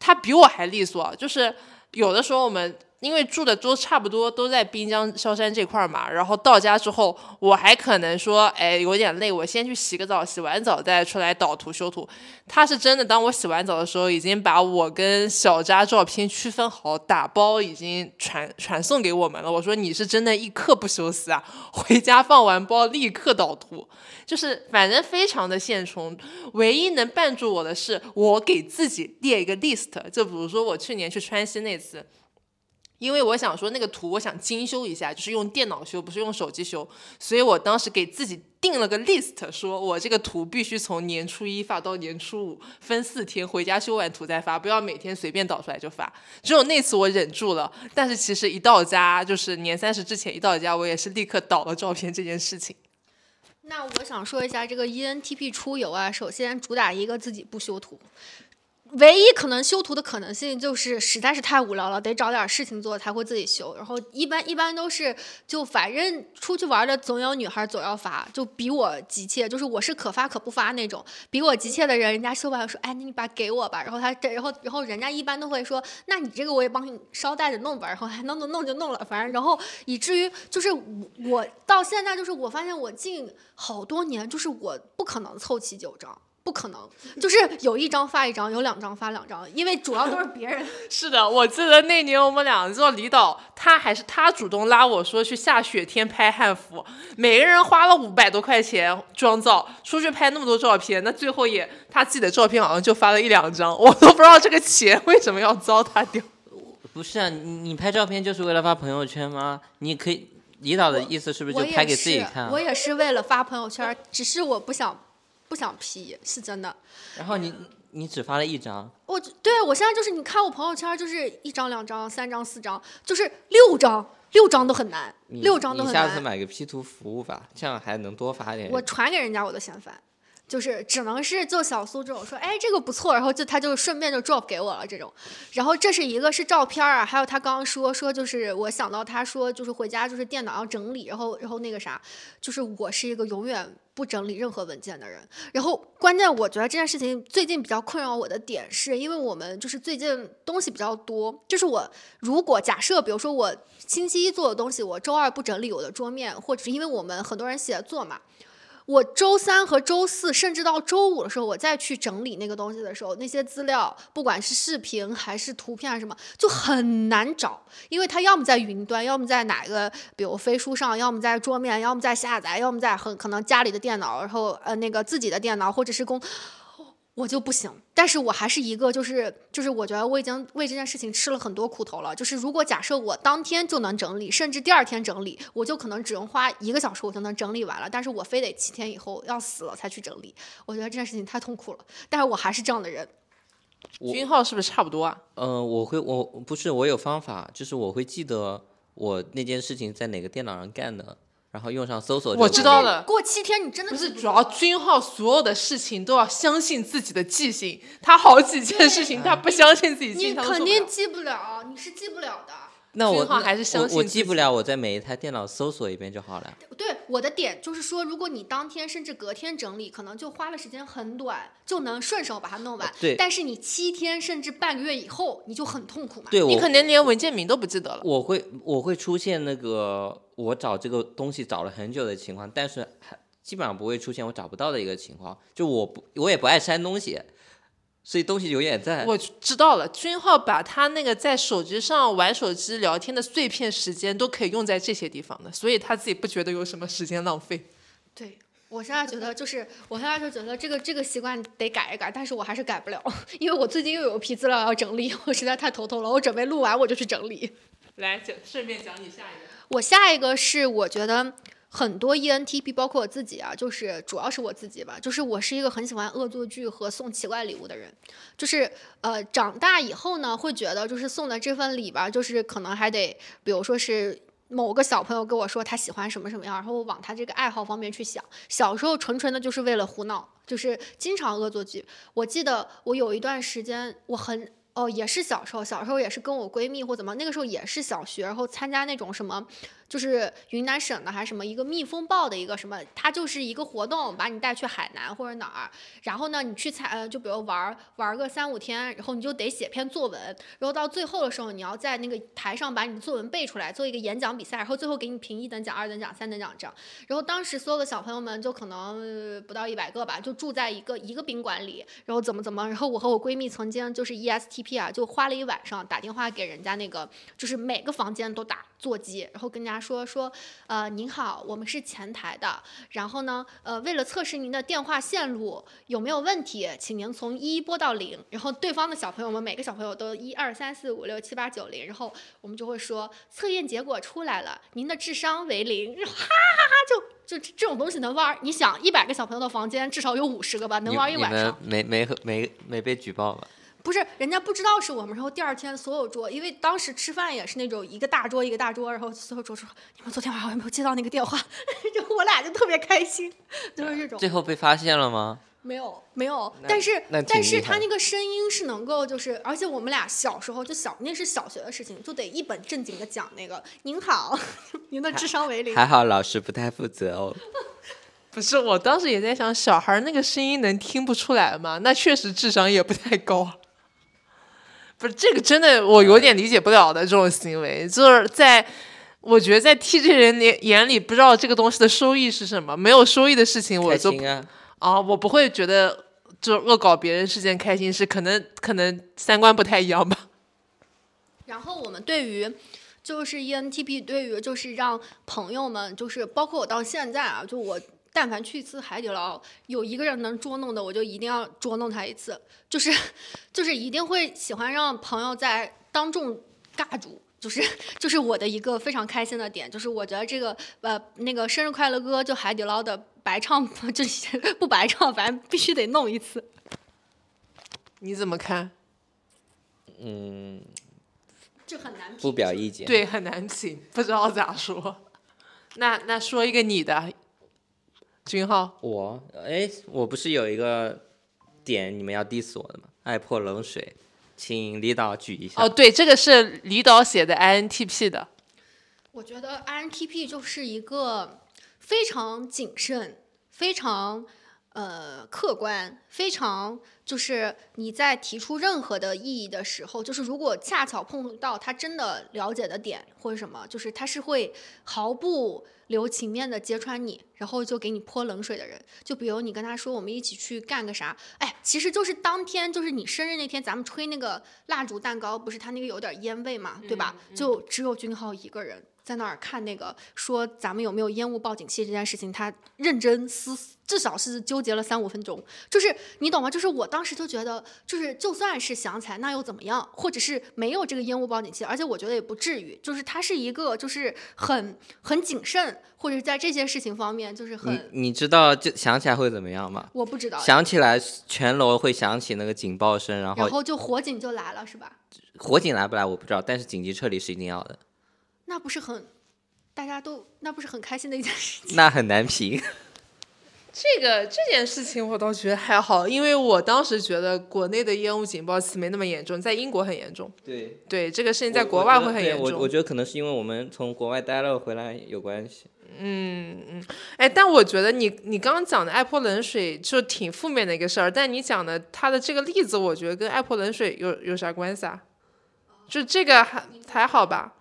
他比我还利索。就是有的时候我们因为住的都差不多，都在滨江萧山这块儿嘛，然后到家之后，我还可能说，哎，有点累，我先去洗个澡，洗完澡再出来导图修图。他是真的，当我洗完澡的时候，已经把我跟小扎照片区分好，打包已经传传送给我们了。我说你是真的一刻不休息啊，回家放完包立刻导图，就是反正非常的现充。唯一能绊住我的是，我给自己列一个 list，就比如说我去年去川西那次。因为我想说那个图，我想精修一下，就是用电脑修，不是用手机修，所以我当时给自己定了个 list，说我这个图必须从年初一发到年初五，分四天，回家修完图再发，不要每天随便导出来就发。只有那次我忍住了，但是其实一到家，就是年三十之前一到家，我也是立刻导了照片这件事情。那我想说一下这个 ENTP 出游啊，首先主打一个自己不修图。唯一可能修图的可能性就是实在是太无聊了，得找点事情做才会自己修。然后一般一般都是就反正出去玩的总有女孩总要发，就比我急切，就是我是可发可不发那种。比我急切的人，人家修完说，哎，那你把给我吧。然后他这，然后然后人家一般都会说，那你这个我也帮你捎带着弄吧。然后还弄弄弄就弄了，反正然后以至于就是我我到现在就是我发现我近好多年就是我不可能凑齐九张。不可能，就是有一张发一张，有两张发两张，因为主要都是别人。是的，我记得那年我们俩做离岛，他还是他主动拉我说去下雪天拍汉服，每个人花了五百多块钱妆造，出去拍那么多照片，那最后也他自己的照片好像就发了一两张，我都不知道这个钱为什么要糟蹋掉。不是啊，你你拍照片就是为了发朋友圈吗？你可以，李导的意思是不是就拍给自己看啊？我也是为了发朋友圈，只是我不想不想 P，是真的。然后你你只发了一张，我对我现在就是你看我朋友圈，就是一张、两张、三张、四张，就是六张，六张都很难，你六张都很难。下次买个 P 图服务吧，这样还能多发点。我传给人家我都嫌烦，就是只能是就小苏这种说，哎，这个不错，然后就他就顺便就 drop 给我了这种。然后这是一个是照片啊，还有他刚刚说说就是我想到他说就是回家就是电脑要整理，然后然后那个啥，就是我是一个永远不整理任何文件的人。然后关键我觉得这件事情最近比较困扰我的点是，因为我们就是最近东西比较多，就是我如果假设比如说我星期一做的东西，我周二不整理我的桌面，或者是因为我们很多人写作嘛。我周三和周四，甚至到周五的时候，我再去整理那个东西的时候，那些资料，不管是视频还是图片什么，就很难找，因为它要么在云端，要么在哪个，比如飞书上，要么在桌面，要么在下载，要么在很可能家里的电脑，然后呃那个自己的电脑或者是公。我就不行，但是我还是一个，就是就是，我觉得我已经为这件事情吃了很多苦头了。就是如果假设我当天就能整理，甚至第二天整理，我就可能只用花一个小时，我就能整理完了。但是我非得七天以后要死了才去整理，我觉得这件事情太痛苦了。但是我还是这样的人，我君浩是不是差不多啊？嗯、我会，我不是，我有方法，就是我会记得我那件事情在哪个电脑上干的，然后用上搜索。我知道了过七天你真的不是，主要君浩所有的事情都要相信自己的记性，他好几件事情他不相信自己记你肯定记不了，你是记不了的。那我那君浩还是相我信我记不了，我在每一台电脑搜索一遍就好了。对我的点就是说，如果你当天甚至隔天整理，可能就花了时间很短，就能顺手把它弄完。对但是你七天甚至半个月以后，你就很痛苦嘛。对你可能连文件名都不记得了。我会我会出现那个我找这个东西找了很久的情况，但是还基本上不会出现我找不到的一个情况。就我不我也不爱删东西，所以东西永远在。我知道了，君浩把他那个在手机上玩手机聊天的碎片时间都可以用在这些地方的，所以他自己不觉得有什么时间浪费。对我现在觉得就是，我现在就觉得这个这个习惯得改一改，但是我还是改不了，因为我最近又有一批资料要整理，我实在太头痛了。我准备录完我就去整理。来，讲顺便讲你下一个。我下一个是我觉得很多 ENTP，包括我自己啊，就是主要是我自己吧，就是我是一个很喜欢恶作剧和送奇怪礼物的人。就是呃，长大以后呢，会觉得就是送的这份礼吧，就是可能还得，比如说是。某个小朋友跟我说他喜欢什么什么样，然后我往他这个爱好方面去想。小时候纯纯的就是为了胡闹，就是经常恶作剧。我记得我有一段时间，我很哦，也是小时候，小时候也是跟我闺蜜或怎么，那个时候也是小学，然后参加那种什么，就是云南省的还是什么一个蜜蜂报的一个什么，它就是一个活动，把你带去海南或者哪儿，然后呢，你去采呃，就比如玩玩个三五天，然后你就得写篇作文，然后到最后的时候，你要在那个台上把你的作文背出来，做一个演讲比赛，然后最后给你评一等奖、二等奖、三等奖这样。然后当时所有的小朋友们就可能不到一百个吧，就住在一个一个宾馆里，然后怎么怎么，然后我和我闺蜜曾经就是 ESTP 啊，就花了一晚上打电话给人家那个，就是每个房间都打座机，然后跟人家说说，呃，您好，我们是前台的，然后呢，呃，为了测试您的电话线路有没有问题，请您从一拨到零，然后对方的小朋友们每个小朋友都一二三四五六七八九零，然后我们就会说测验结果出来了，您的智商为零，哈哈哈就就这这种东西能玩儿，你想一百个小朋友的房间至少有五十个吧，能玩一晚上。没没没没被举报吧？不是，人家不知道是我们，然后第二天所有桌，因为当时吃饭也是那种一个大桌一个大桌，然后所有桌说你们昨天晚上有没有接到那个电话？就我俩就特别开心，就是这种。最后被发现了吗？没有没有，但是但是他那个声音是能够就是，而且我们俩小时候就小那是小学的事情，就得一本正经的讲那个您好，您的智商为零。还好老师不太负责哦。不是，我当时也在想，小孩儿那个声音能听不出来吗？那确实智商也不太高。不是这个真的，我有点理解不了的这种行为，就是在我觉得在 TJ 人眼眼里，不知道这个东西的收益是什么，没有收益的事情，我就啊！啊，我不会觉得就恶搞别人是件开心事，可能可能三观不太一样吧。然后我们对于就是 E ENTP 对于就是让朋友们就是包括我到现在啊，就我但凡去一次海底捞，有一个人能捉弄的，我就一定要捉弄他一次，就是就是一定会喜欢让朋友在当众尬住。就是就是我的一个非常开心的点，就是我觉得这个呃那个生日快乐歌就海底捞的白唱 就是不白唱，反正必须得弄一次。你怎么看？嗯，这很难评不表意见。，对，很难评，不知道咋说。那那说一个你的，君浩，我哎，我不是有一个点你们要 diss 我的吗？爱泼冷水，请李导举一下。哦，对，这个是李导写的 INTP 的，我觉得 INTP 就是一个非常谨慎、非常呃客观、非常就是你在提出任何的异议的时候，就是如果恰巧碰到他真的了解的点或者什么，就是他是会毫不留情面的揭穿你，然后就给你泼冷水的人。就比如你跟他说我们一起去干个啥，哎，其实就是当天就是你生日那天，咱们吹那个蜡烛蛋糕，不是他那个有点烟味嘛，对吧？就只有君浩一个人。在那儿看那个说咱们有没有烟雾报警器这件事情，他认真思，至少是纠结了三五分钟。就是你懂吗？就是我当时就觉得，就是就算是想起来，那又怎么样？或者是没有这个烟雾报警器，而且我觉得也不至于。就是他是一个，就是很很谨慎，或者在这些事情方面，就是你很你知道就想起来会怎么样吗？我不知道。想起来全楼会响起那个警报声，然后然后就火警就来了，是吧？火警来不来我不知道，但是紧急撤离是一定要的，那不是很，大家都那不是很开心的一件事情？那很难评。这个这件事情我倒觉得还好，因为我当时觉得国内的烟雾警报器没那么严重，在英国很严重。对，对，这个事情在国外会很严重。我我觉得可能是因为我们从国外待了回来有关系。嗯嗯哎，但我觉得你你刚刚讲的爱泼冷水就挺负面的一个事儿，但你讲的他的这个例子，我觉得跟爱泼冷水有有啥关系啊？就这个还还好吧。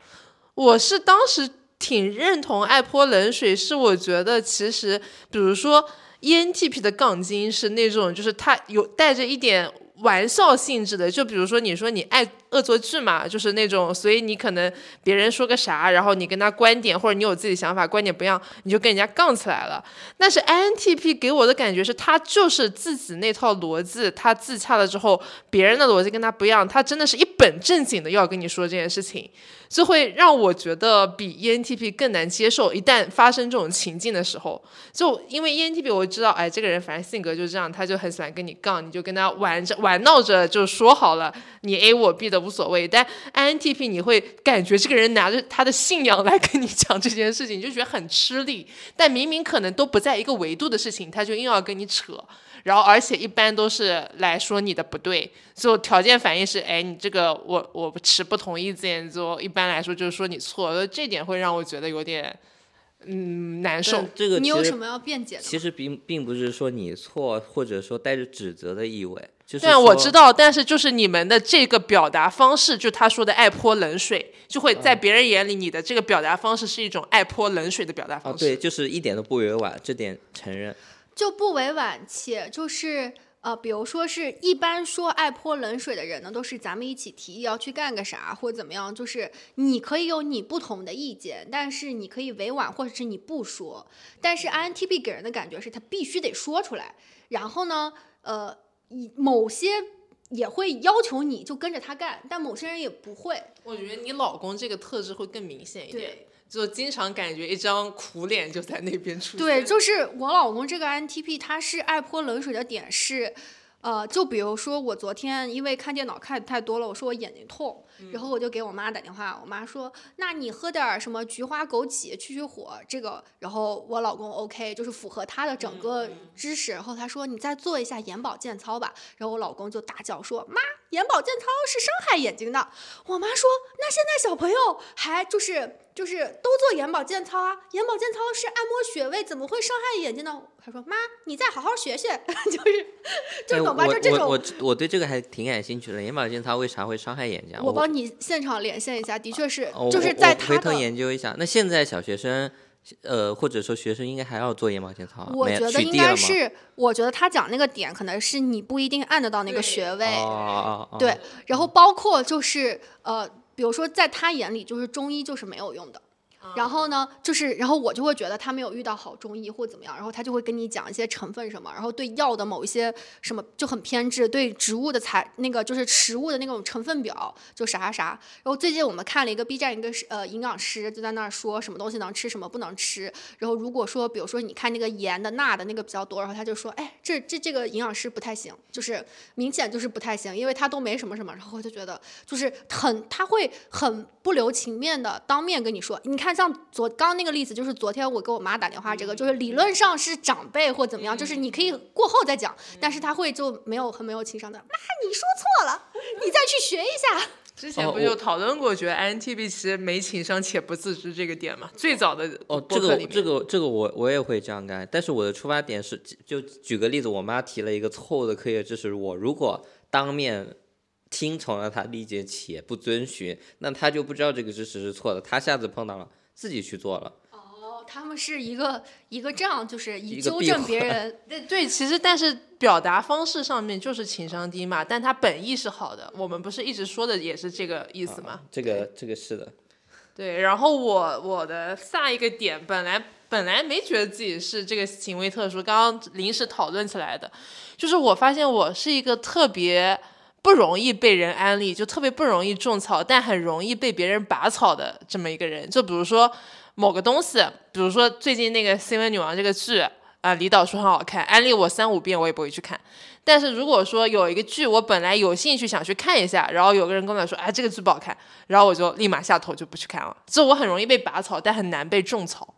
我是当时挺认同爱泼冷水，是我觉得其实比如说 ENTP 的杠精是那种，就是他有带着一点玩笑性质的，就比如说你说你爱恶作剧嘛，就是那种，所以你可能别人说个啥，然后你跟他观点或者你有自己想法，观点不一样，你就跟人家杠起来了。但是 INTP 给我的感觉是他就是自己那套逻辑，他自洽了之后，别人的逻辑跟他不一样，他真的是一本正经的要跟你说这件事情，就会让我觉得比 ENTP 更难接受。一旦发生这种情境的时候，就因为 ENTP 我知道，哎，这个人反正性格就是这样，他就很喜欢跟你杠，你就跟他玩着玩闹着就说好了，你 A 我 B 的无所谓。但 INTP 你会感觉这个人拿着他的信仰来跟你讲这件事情，你就觉得很吃力。但明明可能都不在一个维度的事情，他就硬要跟你扯。然后，而且一般都是来说你的不对，就条件反应是，哎，你这个我我持不同意见，就一般来说就是说你错，所以这点会让我觉得有点嗯难受。这个你有什么要辩解的？其实并并不是说你错，或者说带着指责的意味，就是对啊，我知道，但是就是你们的这个表达方式，就他说的爱泼冷水，就会嗯在别人眼里，你的这个表达方式是一种爱泼冷水的表达啊，方式。对，就是一点都不委婉，这点承认。就不委婉，且就是呃，比如说是一般说爱泼冷水的人呢，都是咱们一起提议要去干个啥或者怎么样，就是你可以有你不同的意见，但是你可以委婉或者是你不说。但是 INTP 给人的感觉是他必须得说出来，然后呢，呃，以某些也会要求你就跟着他干，但某些人也不会。我觉得你老公这个特质会更明显一点，就经常感觉一张苦脸就在那边出现。对，就是我老公这个 INTP，他是爱泼冷水的点是，呃，就比如说我昨天因为看电脑看太多了，我说我眼睛痛，然后我就给我妈打电话，我妈说，那你喝点什么菊花枸杞去去火，这个，然后我老公 OK，就是符合他的整个知识，然后他说你再做一下眼保健操吧，然后我老公就大叫说，妈，眼保健操是伤害眼睛的，我妈说，那现在小朋友还就是就是都做眼保健操啊，眼保健操是按摩穴位，怎么会伤害眼睛呢？她说妈，你再好好学学，就是就哎懂吧？我就这种我我我对这个还挺感兴趣的，眼保健操为啥会伤害眼睛啊？我帮你现场连线一下，的确是，哦就是我我回头在他研究一下。那现在小学生呃，或者说学生应该还要做眼保健操啊？我觉得应该是，我觉得他讲那个点可能是你不一定按得到那个对穴位，哦哦哦，对，然后包括就是呃，比如说在他眼里，就是中医就是没有用的。然后呢，就是，然后我就会觉得他没有遇到好中医或怎么样，然后他就会跟你讲一些成分什么，然后对药的某一些什么就很偏执，对植物的材那个就是食物的那种成分表就啥啥啥。然后最近我们看了一个 B 站一个呃营养师就在那儿说什么东西能吃什么不能吃，然后如果说比如说你看那个盐的钠的那个比较多，然后他就说，哎，这这这个营养师不太行，就是明显就是不太行，因为他都没什么什么，然后我就觉得就是很他会很不留情面的当面跟你说，你看像昨刚刚那个例子，就是昨天我给我妈打电话，这个就是理论上是长辈或怎么样，就是你可以过后再讲，但是他会就没有很没有情商的，妈你说错了，你再去学一下。之前不就讨论过，觉得 INTP 其实没情商且不自知这个点嘛？最早的哦，这个这个这个我我也会这样干，但是我的出发点是，就举个例子，我妈提了一个错误的科学知识，我如果当面听从了她的意见且不遵循，那她就不知道这个知识是错的，她下次碰到了自己去做了。哦，他们是一个一个这样，就是以纠正别人。对对，其实但是表达方式上面就是情商低嘛，但他本意是好的，我们不是一直说的也是这个意思吗？这个这个是的，对，然后我我的下一个点，本来本来没觉得自己是这个行为特殊，刚刚临时讨论起来的，就是我发现我是一个特别不容易被人安利，就特别不容易种草，但很容易被别人拔草的这么一个人。就比如说某个东西，比如说最近那个《新闻女王》这个剧啊，李导说很好看，安利我三五遍我也不会去看。但是如果说有一个剧，我本来有兴趣想去看一下，然后有个人跟我说，哎，这个剧不好看，然后我就立马下头就不去看了。就我很容易被拔草，但很难被种草。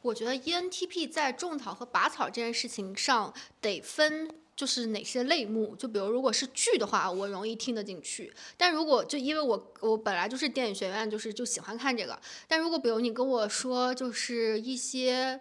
我觉得 ENTP 在种草和拔草这件事情上得分，就是哪些类目。就比如如果是剧的话，我容易听得进去；但如果就因为我我本来就是电影学院，就是就喜欢看这个。但如果比如你跟我说，就是一些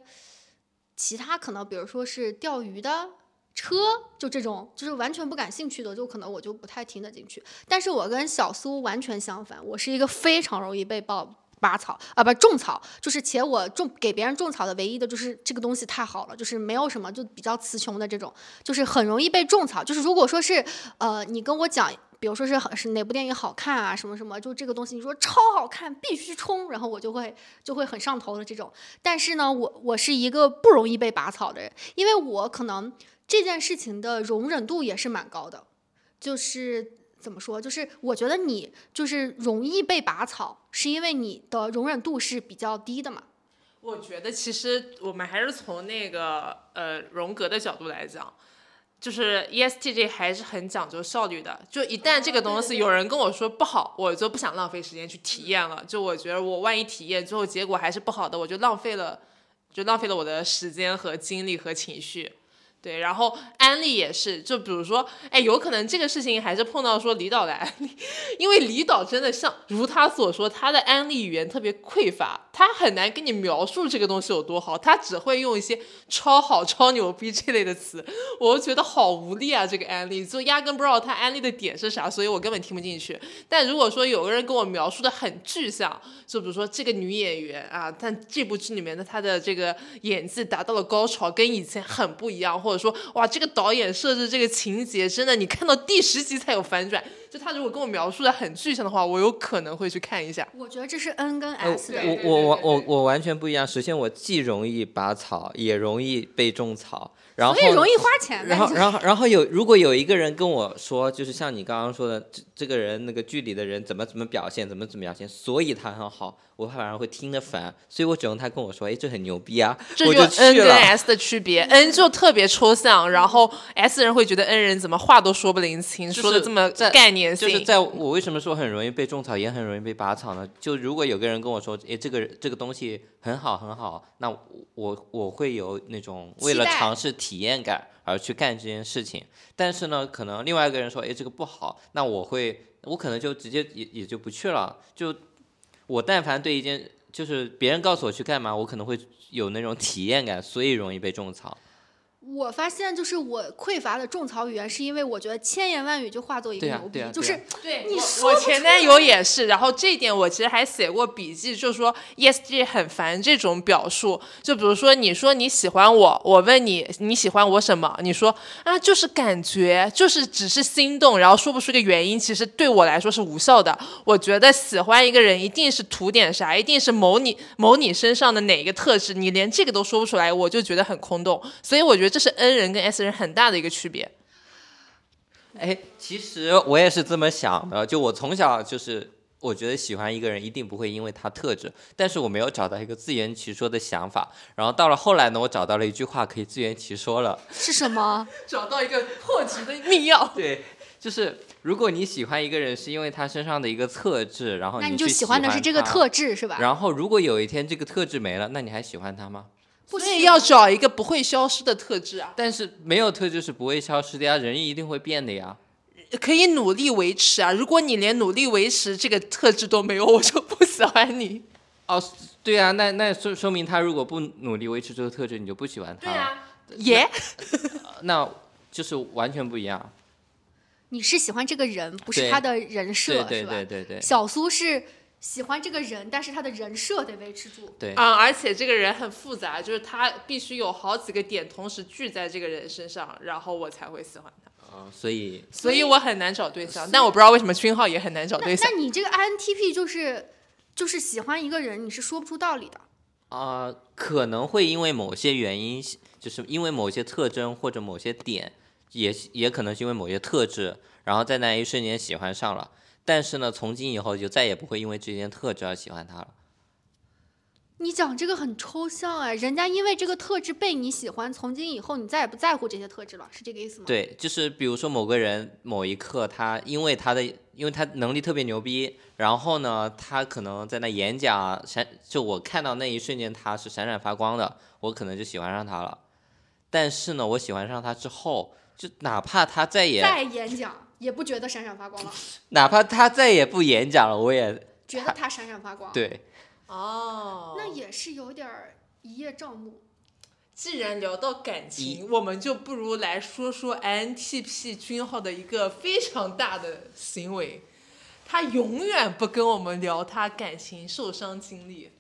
其他可能，比如说是钓鱼的。车就这种，就是完全不感兴趣的，就可能我就不太听得进去。但是我跟小苏完全相反，我是一个非常容易被爆拔草啊，不种草，就是且我种给别人种草的唯一的就是这个东西太好了，就是没有什么就比较词穷的这种，就是很容易被种草。就是如果说是呃你跟我讲，比如说是是哪部电影好看啊什么什么，就这个东西你说超好看必须冲，然后我就会就会很上头的这种。但是呢，我我是一个不容易被拔草的人，因为我可能这件事情的容忍度也是蛮高的，就是。怎么说？就是我觉得你就是容易被拔草，是因为你的容忍度是比较低的嘛。我觉得其实我们还是从那个呃荣格的角度来讲，就是 E ESTJ 还是很讲究效率的。就一旦这个东西有人跟我说不好，我就不想浪费时间去体验了。就我觉得我万一体验最后结果还是不好的，我就浪费了，就浪费了我的时间和精力和情绪。对，然后安利也是，就比如说，哎，有可能这个事情还是碰到说李导的安利，因为李导真的像如他所说，他的安利语言特别匮乏，他很难跟你描述这个东西有多好，他只会用一些超好、超牛逼这类的词，我觉得好无力啊，这个安利就压根不知道他安利的点是啥，所以我根本听不进去。但如果说有个人跟我描述的很具象，就比如说这个女演员啊，但这部剧里面的她的这个演技达到了高潮，跟以前很不一样，或者说哇，这个导演设置这个情节真的，你看到第十集才有反转。就他如果跟我描述的很具象的话，我有可能会去看一下。我觉得这是 N 跟呃 S 的。我我我我我完全不一样。首先，我既容易拔草，也容易被种草，然后所以容易花钱。然后，然后，然后有如果有一个人跟我说，就是像你刚刚说的，这这个人那个剧里的人怎么怎么表现，怎么怎么表现，所以他很好，我反而会听得烦，所以我只用他跟我说，哎，这很牛逼啊，这就 N 跟。S 的区别，N 就特别抽象，然后 S 人会觉得 N 人怎么话都说不灵清，就是说的这么概念性。就是在我为什么说很容易被种草，也很容易被拔草呢？就如果有个人跟我说，哎，这个这个东西很好很好，那我我会有那种为了尝试体验感而去干这件事情。但是呢，可能另外一个人说，哎，这个不好，那我会我可能就直接也也就不去了。就我但凡对一件就是别人告诉我去干嘛，我可能会有那种体验感，所以容易被种草。我发现就是我匮乏的种草语言，是因为我觉得千言万语就化作一个牛逼，对啊啊就是对，你我说不出我前男友也是，然后这一点我其实还写过笔记，就说 ESG 很烦这种表述。就比如说，你说你喜欢我，我问你你喜欢我什么，你说啊就是感觉，就是只是心动，然后说不出个原因，其实对我来说是无效的。我觉得喜欢一个人一定是图点啥，一定是某你某你身上的哪一个特质，你连这个都说不出来，我就觉得很空洞。所以我觉得这是 N 人跟 S 人很大的一个区别。哎，其实我也是这么想的，就我从小就是，我觉得喜欢一个人一定不会因为他特质，但是我没有找到一个自圆其说的想法。然后到了后来呢，我找到了一句话可以自圆其说了。是什么？找到一个破局的密钥。对，就是如果你喜欢一个人是因为他身上的一个特质，然后那你就喜喜欢的是这个特质是吧？然后如果有一天这个特质没了，那你还喜欢他吗？不所以要找一个不会消失的特质啊，但是没有特质是不会消失的呀，人一定会变的呀。可以努力维持啊。如果你连努力维持这个特质都没有，我就不喜欢你。哦，对啊，那那说说明他如果不努力维持这个特质，你就不喜欢他了。，耶、那就是完全不一样。你是喜欢这个人，不是他的人设，对对是吧？对对对小苏是喜欢这个人，但是他的人设得维持住。对。啊、而且这个人很复杂，就是他必须有好几个点同时聚在这个人身上，然后我才会喜欢他。啊，所以所以我很难找对象，但我不知道为什么君浩也很难找对象那。你这个 INTP 就是就是喜欢一个人，你是说不出道理的。啊、可能会因为某些原因，就是因为某些特征或者某些点，也也可能是因为某些特质，然后在那一瞬间喜欢上了。但是呢，从今以后就再也不会因为这件特质而喜欢他了。你讲这个很抽象哎，人家因为这个特质被你喜欢，从今以后你再也不在乎这些特质了，是这个意思吗？，对，就是比如说某个人某一刻他因为他的因为他能力特别牛逼，然后呢，他可能在那演讲啊闪，就我看到那一瞬间他是闪闪发光的，我可能就喜欢上他了。但是呢，我喜欢上他之后，就哪怕他再也再演讲也不觉得闪闪发光了，哪怕他再也不演讲了，我也觉得他闪闪发光。，对。哦那也是有点儿一叶障目。既然聊到感情，我们就不如来说说 INTP 君浩的一个非常大的行为，他永远不跟我们聊他感情受伤经历，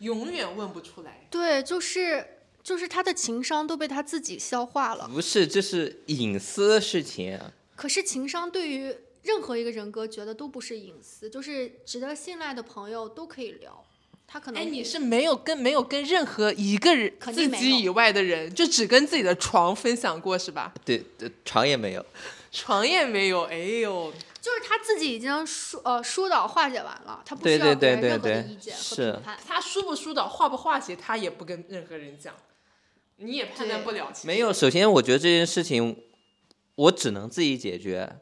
永远问不出来。对，就是就是他的情商都被他自己消化了。不是，这是隐私的事情。可是情商对于任何一个人格觉得都不是隐私，就是值得信赖的朋友都可以聊。他可能哎，你是没有跟没有跟任何一个人自己以外的人，就只跟自己的床分享过是吧？对，对床也没有。床也没有，哎呦，就是他自己已经疏呃疏导化解完了，他不需对要对对别人任何的意见和是评判。他疏不疏导、化不化解，他也不跟任何人讲，你也判断不了。没有，首先我觉得这件事情我只能自己解决。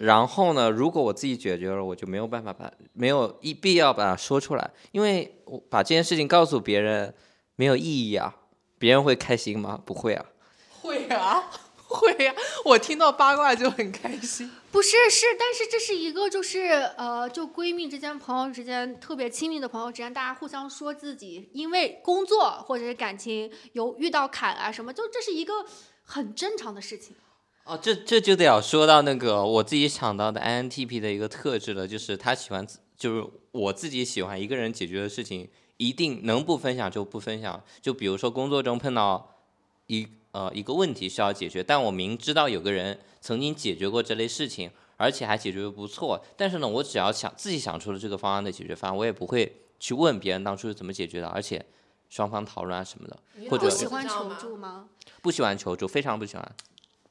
然后呢，如果我自己解决了，我就没有办法把没有一必要把它说出来，因为我把这件事情告诉别人没有意义啊。别人会开心吗？不会啊。会啊，会啊，我听到八卦就很开心。不是是，但是这是一个就是呃，就闺蜜之间、朋友之间特别亲密的朋友之间，大家互相说自己因为工作或者是感情有遇到坎啊什么，就这是一个很正常的事情。哦，这这就得要说到那个我自己想到的 INTP 的一个特质了，就是他喜欢自，就是我自己喜欢一个人解决的事情，一定能不分享就不分享。就比如说工作中碰到一呃一个问题需要解决，但我明知道有个人曾经解决过这类事情，而且还解决的不错，但是呢，我只要想自己想出了这个方案的解决方案，我也不会去问别人当初是怎么解决的，而且双方讨论啊什么的，或者不喜欢求助吗？不喜欢求助，非常不喜欢。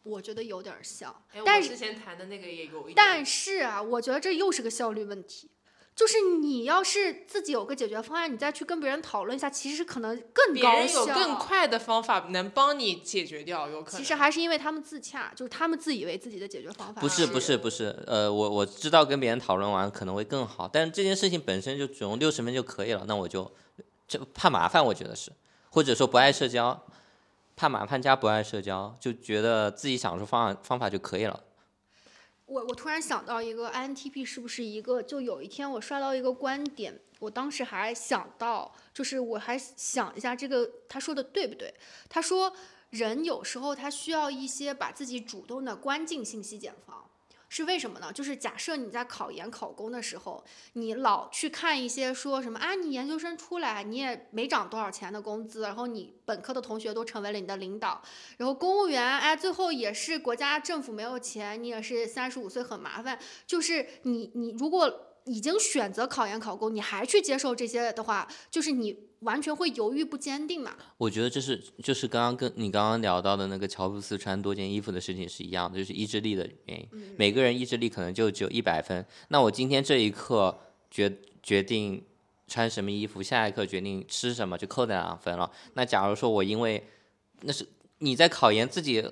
我觉得有点儿像，哎，但是之前谈的那个也有一点，但是啊，我觉得这又是个效率问题。就是你要是自己有个解决方案，你再去跟别人讨论一下，其实可能更别高效。人有更快的方法能帮你解决掉，有可能。其实还是因为他们自洽，就是他们自以为自己的解决方法不是不是不是，呃，我我知道跟别人讨论完可能会更好，但是这件事情本身就只用六十分就可以了，那我就就怕麻烦，我觉得是，或者说不爱社交，怕麻烦加不爱社交，就觉得自己想出方案方法就可以了。我我突然想到一个 INTP 是不是一个？就有一天我刷到一个观点，我当时还想到，就是我还想一下这个他说的对不对？他说，人有时候他需要一些把自己主动的关进信息茧房。是为什么呢？就是假设你在考研考公的时候，你老去看一些说什么啊，你研究生出来你也没涨多少钱的工资，然后你本科的同学都成为了你的领导，然后公务员哎，最后也是国家政府没有钱，你也是三十五岁很麻烦。就是你你如果已经选择考研考公，你还去接受这些的话，就是你。完全会犹豫不坚定嘛？我觉得这是就是刚刚跟你刚刚聊到的那个乔布斯穿多件衣服的事情是一样的，就是意志力的原因。每个人意志力可能就只有一百分。那我今天这一刻决决定穿什么衣服，下一刻决定吃什么，就扣掉两分了。那假如说我因为那是你在考研自己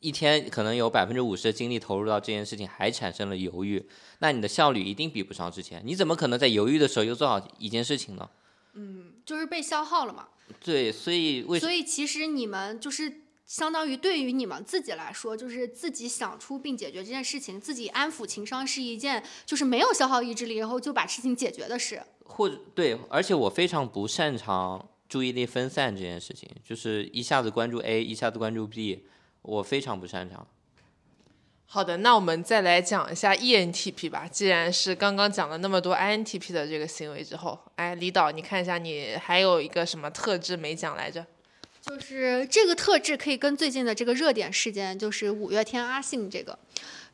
一天可能有百分之五十的精力投入到这件事情，还产生了犹豫，那你的效率一定比不上之前。你怎么可能在犹豫的时候又做好一件事情呢？嗯，就是被消耗了嘛。对，所以为所以其实你们就是相当于对于你们自己来说，就是自己想出并解决这件事情，自己安抚情商是一件就是没有消耗意志力，然后就把事情解决的事。或者对，而且我非常不擅长注意力分散这件事情，就是一下子关注 A，一下子关注 B，我非常不擅长。好的，那我们再来讲一下 ENTP 吧。既然是刚刚讲了那么多 INTP 的这个行为之后，哎，李导，你看一下，你还有一个什么特质没讲来着？就是这个特质可以跟最近的这个热点事件，就是五月天阿信这个，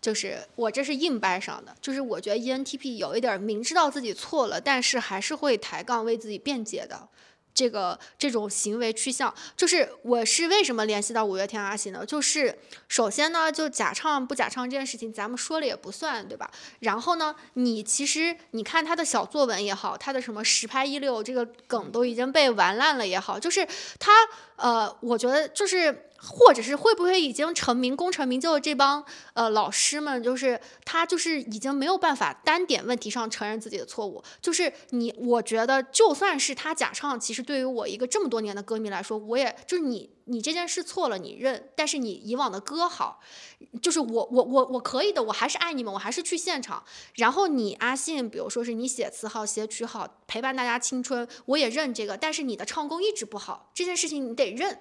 就是我这是硬掰上的。就是我觉得 ENTP 有一点明知道自己错了，但是还是会抬杠为自己辩解的。这个这种行为趋向，就是我是为什么联系到五月天阿信呢？就是首先呢，就假唱不假唱这件事情，咱们说了也不算，对吧？然后呢，你其实你看他的小作文也好，他的什么实拍一六这个梗都已经被玩烂了也好，就是他呃，我觉得就是。或者是会不会已经成名功成名就的这帮呃老师们，就是他就是已经没有办法单点问题上承认自己的错误。就是你，我觉得就算是他假唱，其实对于我一个这么多年的歌迷来说，我也就是你你这件事错了，你认。但是你以往的歌好，就是我我我我可以的，我还是爱你们，我还是去现场。然后你阿信，比如说是你写词好，写曲好，陪伴大家青春，我也认这个。但是你的唱功一直不好，这件事情你得认。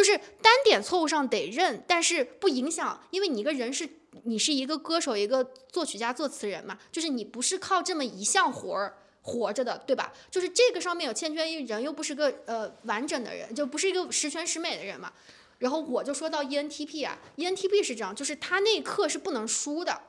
就是单点错误上得认，但是不影响，因为你一个人是，你是一个歌手，一个作曲家、作词人嘛，就是你不是靠这么一项活儿活着的，对吧？就是这个上面有欠缺一人，又不是个呃完整的人，就不是一个十全十美的人嘛。然后我就说到 ENTP 啊，ENTP 是这样，就是他那一刻是不能输的，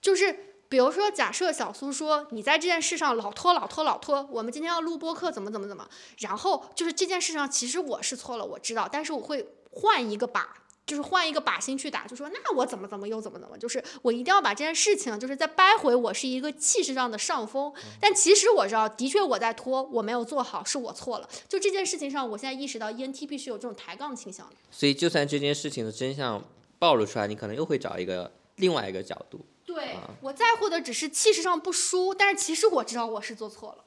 就是。比如说，假设小苏说你在这件事上老拖老拖老拖，我们今天要录播课怎么怎么怎么，然后就是这件事上其实我是错了，我知道，但是我会换一个靶，就是换一个靶心去打，就说那我怎么怎么又怎么怎么，就是我一定要把这件事情就是再掰回我是一个气势上的上风，但其实我知道，的确我在拖，我没有做好，是我错了。就这件事情上，我现在意识到 ENTP 是有这种抬杠倾向的。所以，就算这件事情的真相暴露出来，你可能又会找一个另外一个角度。对我在乎的只是气势上不输，但是其实我知道我是做错了。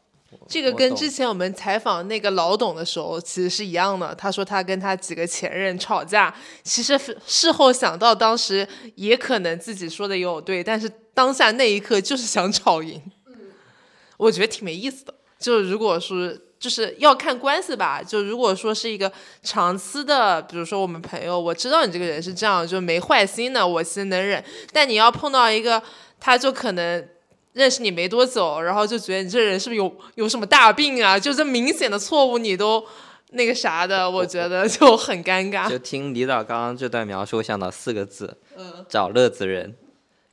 这个跟之前我们采访那个老董的时候其实是一样的。他说他跟他几个前任吵架，其实事后想到当时也可能自己说的也有对，但是当下那一刻就是想吵赢。我觉得挺没意思的。就如果说。就是要看关系吧，就如果说是一个长期的，比如说我们朋友，我知道你这个人是这样，就没坏心的，我其实能忍。但你要碰到一个，他就可能认识你没多久，然后就觉得你这人是不是有有什么大病啊？就这明显的错误你都那个啥的，我觉得就很尴尬。就听李导刚刚这段描述，我想到四个字，找乐子人。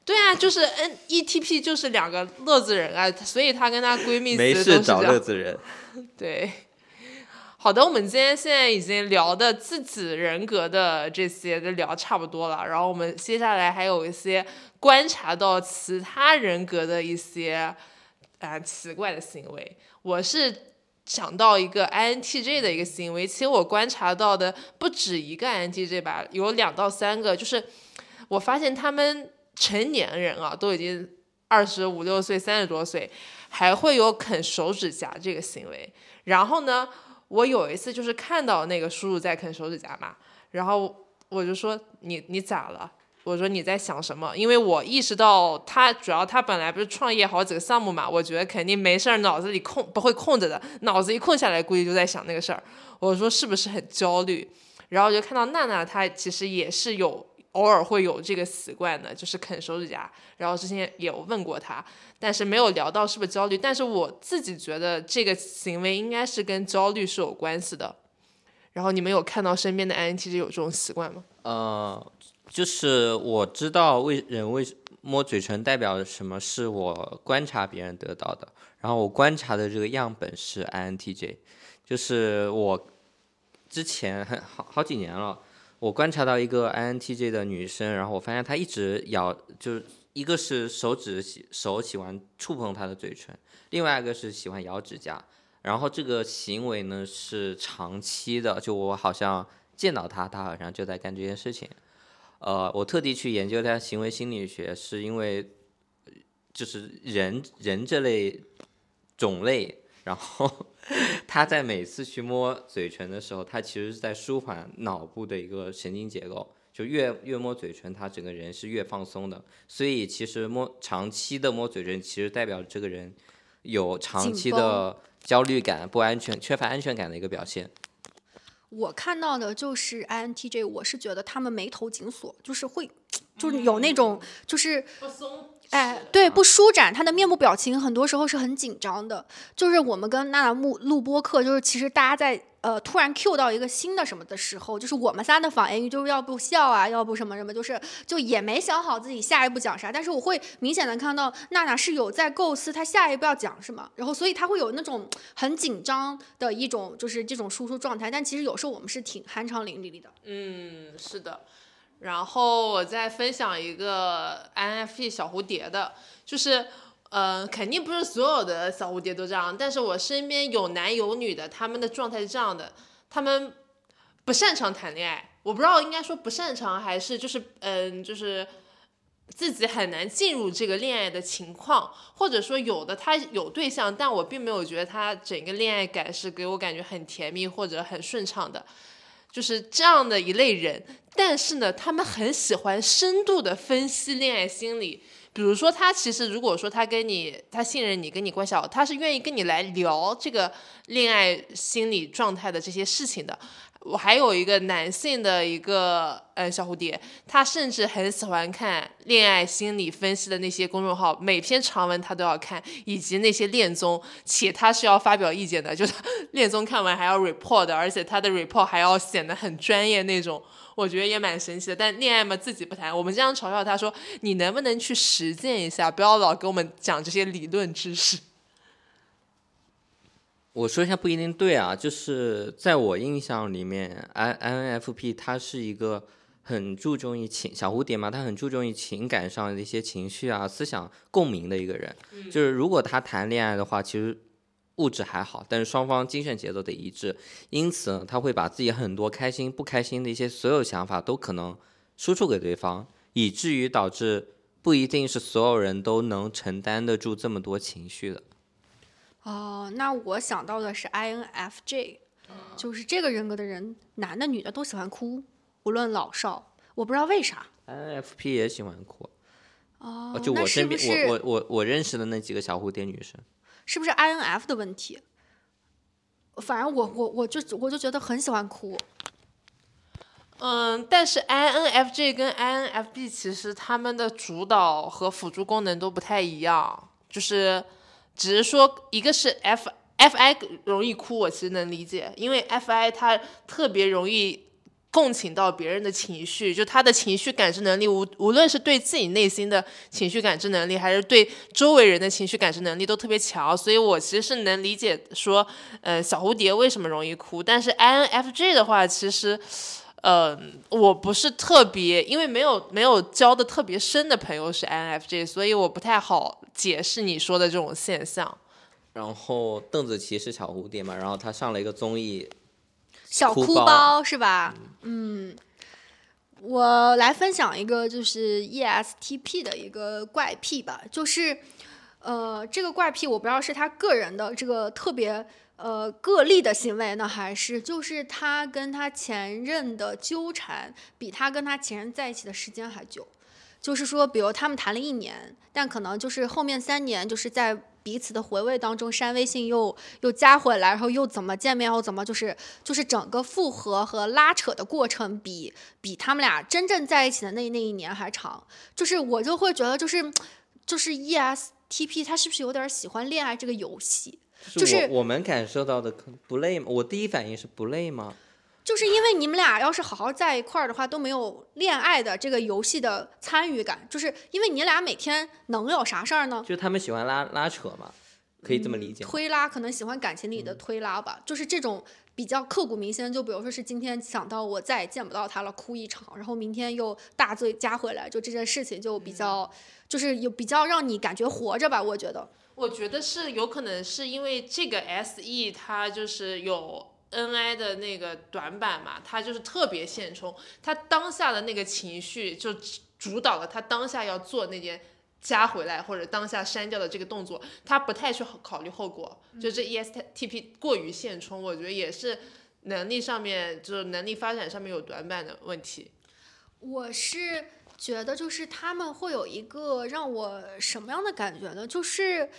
对啊，就是 N E T P 就是两个乐子人啊，所以她跟她闺蜜没事找乐子人。对，好的，我们今天现在已经聊的自己人格的这些都聊差不多了，然后我们接下来还有一些观察到其他人格的一些啊奇怪的行为。我是想到一个 I N T J 的一个行为，其实我观察到的不止一个 I N T J 吧，有两到三个，就是我发现他们。成年人啊，都已经二十五六岁、三十多岁，还会有啃手指甲这个行为。然后呢，我有一次就是看到那个叔叔在啃手指甲嘛，然后我就说：“你你咋了？”我说：“你在想什么？”因为我意识到他主要他本来不是创业好几个项目嘛，我觉得肯定没事儿，脑子里空不会空着的，脑子一空下来估计就在想那个事儿。我说：“是不是很焦虑？”然后就看到娜娜她其实也是有偶尔会有这个习惯的，就是啃手指甲。然后之前也有问过他，但是没有聊到是不是焦虑。但是我自己觉得这个行为应该是跟焦虑是有关系的。然后你们有看到身边的 INTJ 有这种习惯吗？呃，就是我知道为人为摸嘴唇代表什么，是我观察别人得到的。然后我观察的这个样本是 INTJ，就是我之前很好好几年了，我观察到一个 INTJ 的女生，然后我发现她一直咬，就是一个是手指喜手喜欢触碰她的嘴唇，另外一个是喜欢咬指甲。然后这个行为呢是长期的，就我好像见到他，他好像就在干这件事情。呃，我特地去研究他行为心理学，是因为就是人人这类种类，然后 他在每次去摸嘴唇的时候，他其实是在舒缓脑部的一个神经结构，就越越摸嘴唇，他整个人是越放松的。所以其实摸长期的摸嘴唇，其实代表这个人有长期的。焦虑感、不安全、缺乏安全感的一个表现。我看到的就是 INTJ，我是觉得他们眉头紧锁，就是会，就是有那种就是不松。哎，对，不舒展，他的面部表情很多时候是很紧张的。就是我们跟娜娜录录播课，就是其实大家在呃突然 Q 到一个新的什么的时候，就是我们仨的反应就是要不笑啊，要不什么什么，就是就也没想好自己下一步讲啥。但是我会明显的看到娜娜是有在构思她下一步要讲什么，然后所以她会有那种很紧张的一种就是这种输出状态。但其实有时候我们是挺酣畅淋漓的。嗯，是的。然后我再分享一个 INFP 小蝴蝶的，就是，呃，肯定不是所有的小蝴蝶都这样，但是我身边有男有女的，他们的状态是这样的，他们不擅长谈恋爱，我不知道应该说不擅长还是就是，嗯，就是自己很难进入这个恋爱的情况，或者说有的他有对象，但我并没有觉得他整个恋爱感是给我感觉很甜蜜或者很顺畅的。就是这样的一类人，但是呢，他们很喜欢深度的分析恋爱心理。比如说，他其实如果说他跟你，他信任你，跟你关系好，他是愿意跟你来聊这个恋爱心理状态的这些事情的。我还有一个男性的一个呃小蝴蝶，他甚至很喜欢看恋爱心理分析的那些公众号，每篇长文他都要看，以及那些恋综，且他是要发表意见的，就是 恋综看完还要 report 的，而且他的 report 还要显得很专业那种，我觉得也蛮神奇的。但恋爱嘛，自己不谈，我们经常嘲笑他说，你能不能去实践一下，不要老给我们讲这些理论知识。我说一下不一定对啊，就是在我印象里面，I INFP 他是一个很注重于情小蝴蝶嘛，他很注重于情感上的一些情绪啊、思想共鸣的一个人。就是如果他谈恋爱的话，其实物质还好，但是双方精神节奏得一致，因此他会把自己很多开心、不开心的一些所有想法都可能输出给对方，以至于导致不一定是所有人都能承担得住这么多情绪的。哦，那我想到的是 INFJ，就是这个人格的人，男的女的都喜欢哭，无论老少，我不知道为啥。INFP 也喜欢哭。哦，就我身边，我我我我认识的那几个小蝴蝶女生，是不是 INF 的问题？反正我我我就我就觉得很喜欢哭。嗯，但是 INFJ 跟 INFP 其实他们的主导和辅助功能都不太一样，就是。只是说，一个是 F F I 容易哭，我其实能理解，因为 F I 他特别容易共情到别人的情绪，就他的情绪感知能力，无无论是对自己内心的情绪感知能力，还是对周围人的情绪感知能力都特别强，所以我其实是能理解说，呃，小蝴蝶为什么容易哭，但是 I N F J 的话，其实。嗯，我不是特别，因为没有没有交的特别深的朋友是 INFJ，所以我不太好解释你说的这种现象。然后邓紫棋是小蝴蝶嘛，然后她上了一个综艺，小哭包是吧？嗯，我来分享一个就是 ESTP 的一个怪癖吧，就是呃，这个怪癖我不知道是他个人的这个特别。呃，个例的行为呢，还是就是他跟他前任的纠缠，比他跟他前任在一起的时间还久。就是说，比如他们谈了一年，但可能就是后面三年就是在彼此的回味当中删微信又又加回来，然后又怎么见面，又怎么就是就是整个复合和拉扯的过程比比他们俩真正在一起的那那一年还长。就是我就会觉得就是就是 ESTP 他是不是有点喜欢恋爱这个游戏？就是我我们感受到的不累吗？我第一反应是不累吗？就是因为你们俩要是好好在一块儿的话，都没有恋爱的这个游戏的参与感。就是因为你俩每天能有啥事儿呢？就是他们喜欢拉拉扯嘛，可以这么理解吗。推拉可能喜欢感情里的推拉吧，就是这种比较刻骨铭心。就比如说是今天想到我再也见不到他了，哭一场，然后明天又大醉加回来，就这件事情就比较，就是有比较让你感觉活着吧。我觉得，我觉得是有可能是因为这个 S E 它就是有 N I 的那个短板嘛，他就是特别现充，他当下的那个情绪就主导了他当下要做那件加回来或者当下删掉的这个动作，他不太去考虑后果，就这 E S T P 过于现充，我觉得也是能力上面就是能力发展上面有短板的问题。我是觉得就是他们会有一个让我什么样的感觉呢？就是。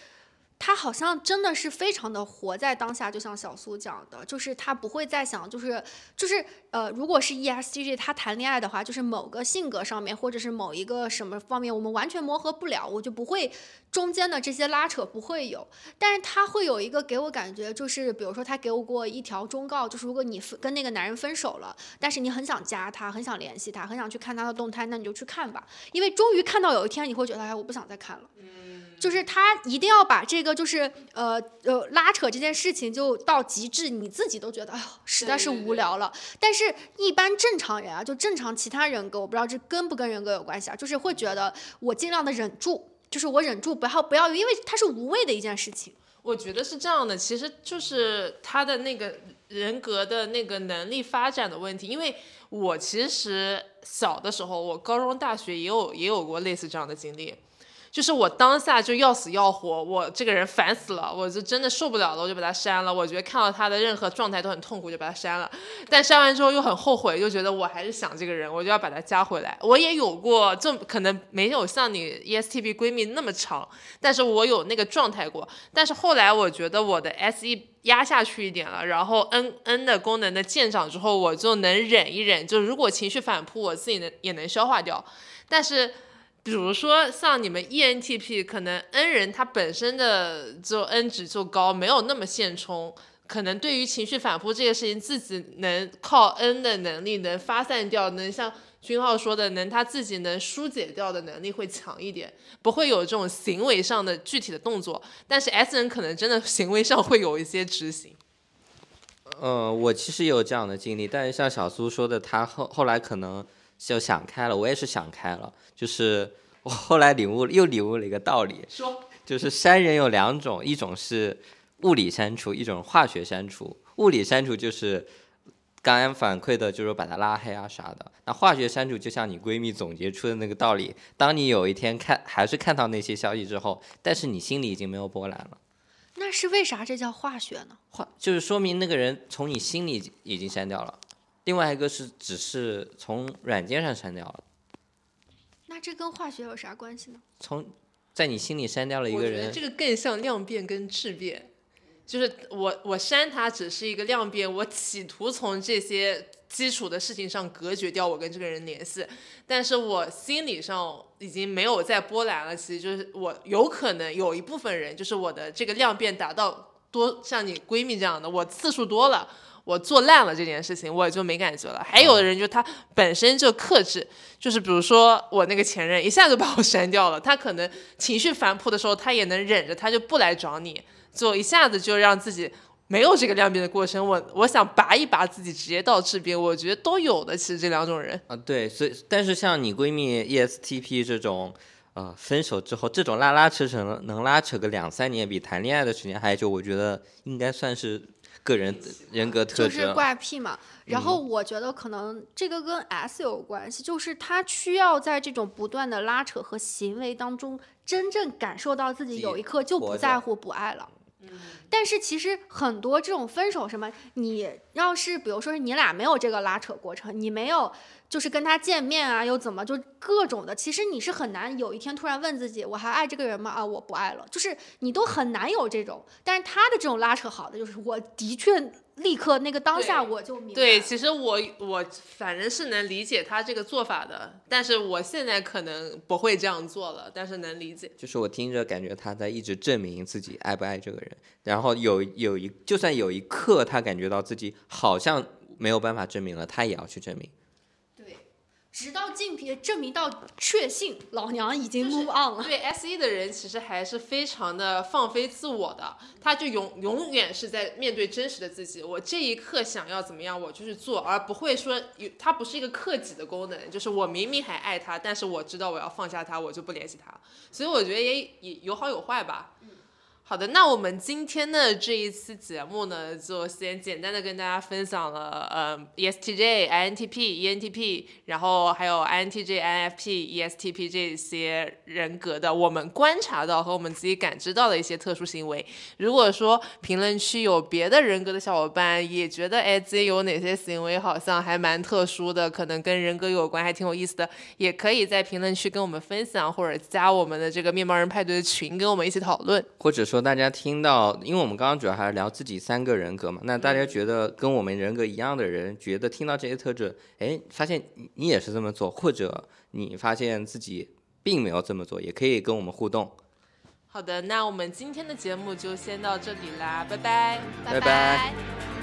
他好像真的是非常的活在当下，就像小苏讲的，就是他不会再想，就是就是呃，如果是 ESTJ 他谈恋爱的话，就是某个性格上面或者是某一个什么方面我们完全磨合不了，我就不会中间的这些拉扯不会有，但是他会有一个给我感觉，就是比如说他给我过一条忠告，就是如果你跟那个男人分手了，但是你很想加他，很想联系他，很想去看他的动态，那你就去看吧，因为终于看到有一天你会觉得，哎，我不想再看了。就是他一定要把这个就是呃呃拉扯这件事情就到极致，你自己都觉得哎呦实在是无聊了。但是，一般正常人啊，就正常其他人格，我不知道这跟不跟人格有关系啊，就是会觉得我尽量的忍住，就是我忍住不要不要，因为它是无谓的一件事情。我觉得是这样的，其实就是他的那个人格的那个能力发展的问题。因为我其实小的时候，我高中、大学也有也有过类似这样的经历。就是我当下就要死要活，我这个人烦死了，我就真的受不了了，我就把他删了。我觉得看到他的任何状态都很痛苦，就把他删了。但删完之后又很后悔，就觉得我还是想这个人，我就要把他加回来。我也有过，这可能没有像你 ESTP 闺蜜那么长，但是我有那个状态过。但是后来我觉得我的 SE 压下去一点了，然后 N N 的功能的见长之后，我就能忍一忍。就如果情绪反扑，我自己能也能消化掉。但是。比如说像你们 ENTP，可能 N 人他本身的就 N 值就高，没有那么现充，可能对于情绪反扑这个事情，自己能靠 N 的能力能发散掉，能像君浩说的，能他自己能疏解掉的能力会强一点，不会有这种行为上的具体的动作。但是 S 人可能真的行为上会有一些执行。嗯，我其实有这样的经历，但是像小苏说的，他后后来可能。就想开了，我也是想开了，就是我后来领悟，又领悟了一个道理，说，就是删人有两种，一种是物理删除，一种化学删除。物理删除就是刚刚反馈的，就是把他拉黑啊啥的。那化学删除就像你闺蜜总结出的那个道理，当你有一天看还是看到那些消息之后，但是你心里已经没有波澜了。那是为啥？这叫化学呢？化就是说明那个人从你心里已经删掉了。另外一个是只是从软件上删掉了，那这跟化学有啥关系呢？从在你心里删掉了一个人，这个更像量变跟质变，就是我我删它只是一个量变，我企图从这些基础的事情上隔绝掉我跟这个人联系，但是我心理上已经没有再波澜了。其实就是我有可能有一部分人，就是我的这个量变达到多像你闺蜜这样的，我次数多了。我做烂了这件事情，我也就没感觉了。还有的人就他本身就克制，就是比如说我那个前任一下就把我删掉了，他可能情绪反扑的时候，他也能忍着，他就不来找你，就一下子就让自己没有这个量变的过程。我我想拔一拔自己，直接到质变，我觉得都有的。其实这两种人啊，对，所以但是像你闺蜜 ESTP 这种，呃，分手之后这种拉拉扯扯能拉扯个两三年，比谈恋爱的时间还久，我觉得应该算是。个人人格特质就是怪癖嘛，然后我觉得可能这个跟 S 有关系，就是他需要在这种不断的拉扯和行为当中，真正感受到自己有一刻就不在乎不爱了。但是其实很多这种分手什么，你要是比如说是你俩没有这个拉扯过程，你没有就是跟他见面啊，又怎么就各种的，其实你是很难有一天突然问自己，我还爱这个人吗？啊，我不爱了，就是你都很难有这种。但是他的这种拉扯好的就是，我的确立刻那个当下我就明白。对，其实我我反正是能理解他这个做法的，但是我现在可能不会这样做了，但是能理解。就是我听着感觉他在一直证明自己爱不爱这个人，然后有有一就算有一刻他感觉到自己好像没有办法证明了，他也要去证明。对，直到竞品证明到确信，老娘已经就是 move on 了。对 S E 的人其实还是非常的放飞自我的，他就永永远是在面对真实的自己。我这一刻想要怎么样，我就去做，而不会说有他不是一个克己的功能，就是我明明还爱他，但是我知道我要放下他，我就不联系他。所以我觉得也也有好有坏吧。好的，那我们今天的这一期节目呢，就先简单的跟大家分享了，呃，ESTJ、INTP、ENTP，然后还有 INTJ、INFP、ESTP 这些人格的我们观察到和我们自己感知到的一些特殊行为。如果说评论区有别的人格的小伙伴也觉得，哎，自己有哪些行为好像还蛮特殊的，可能跟人格有关，还挺有意思的，也可以在评论区跟我们分享，或者加我们的这个面包人派对的群，跟我们一起讨论。或者说大家听到，因为我们刚刚主要还是聊自己三个人格嘛，那大家觉得跟我们人格一样的人，觉得听到这些特质，哎，发现你你也是这么做，或者你发现自己并没有这么做，也可以跟我们互动。好的，那我们今天的节目就先到这里啦，拜拜。拜拜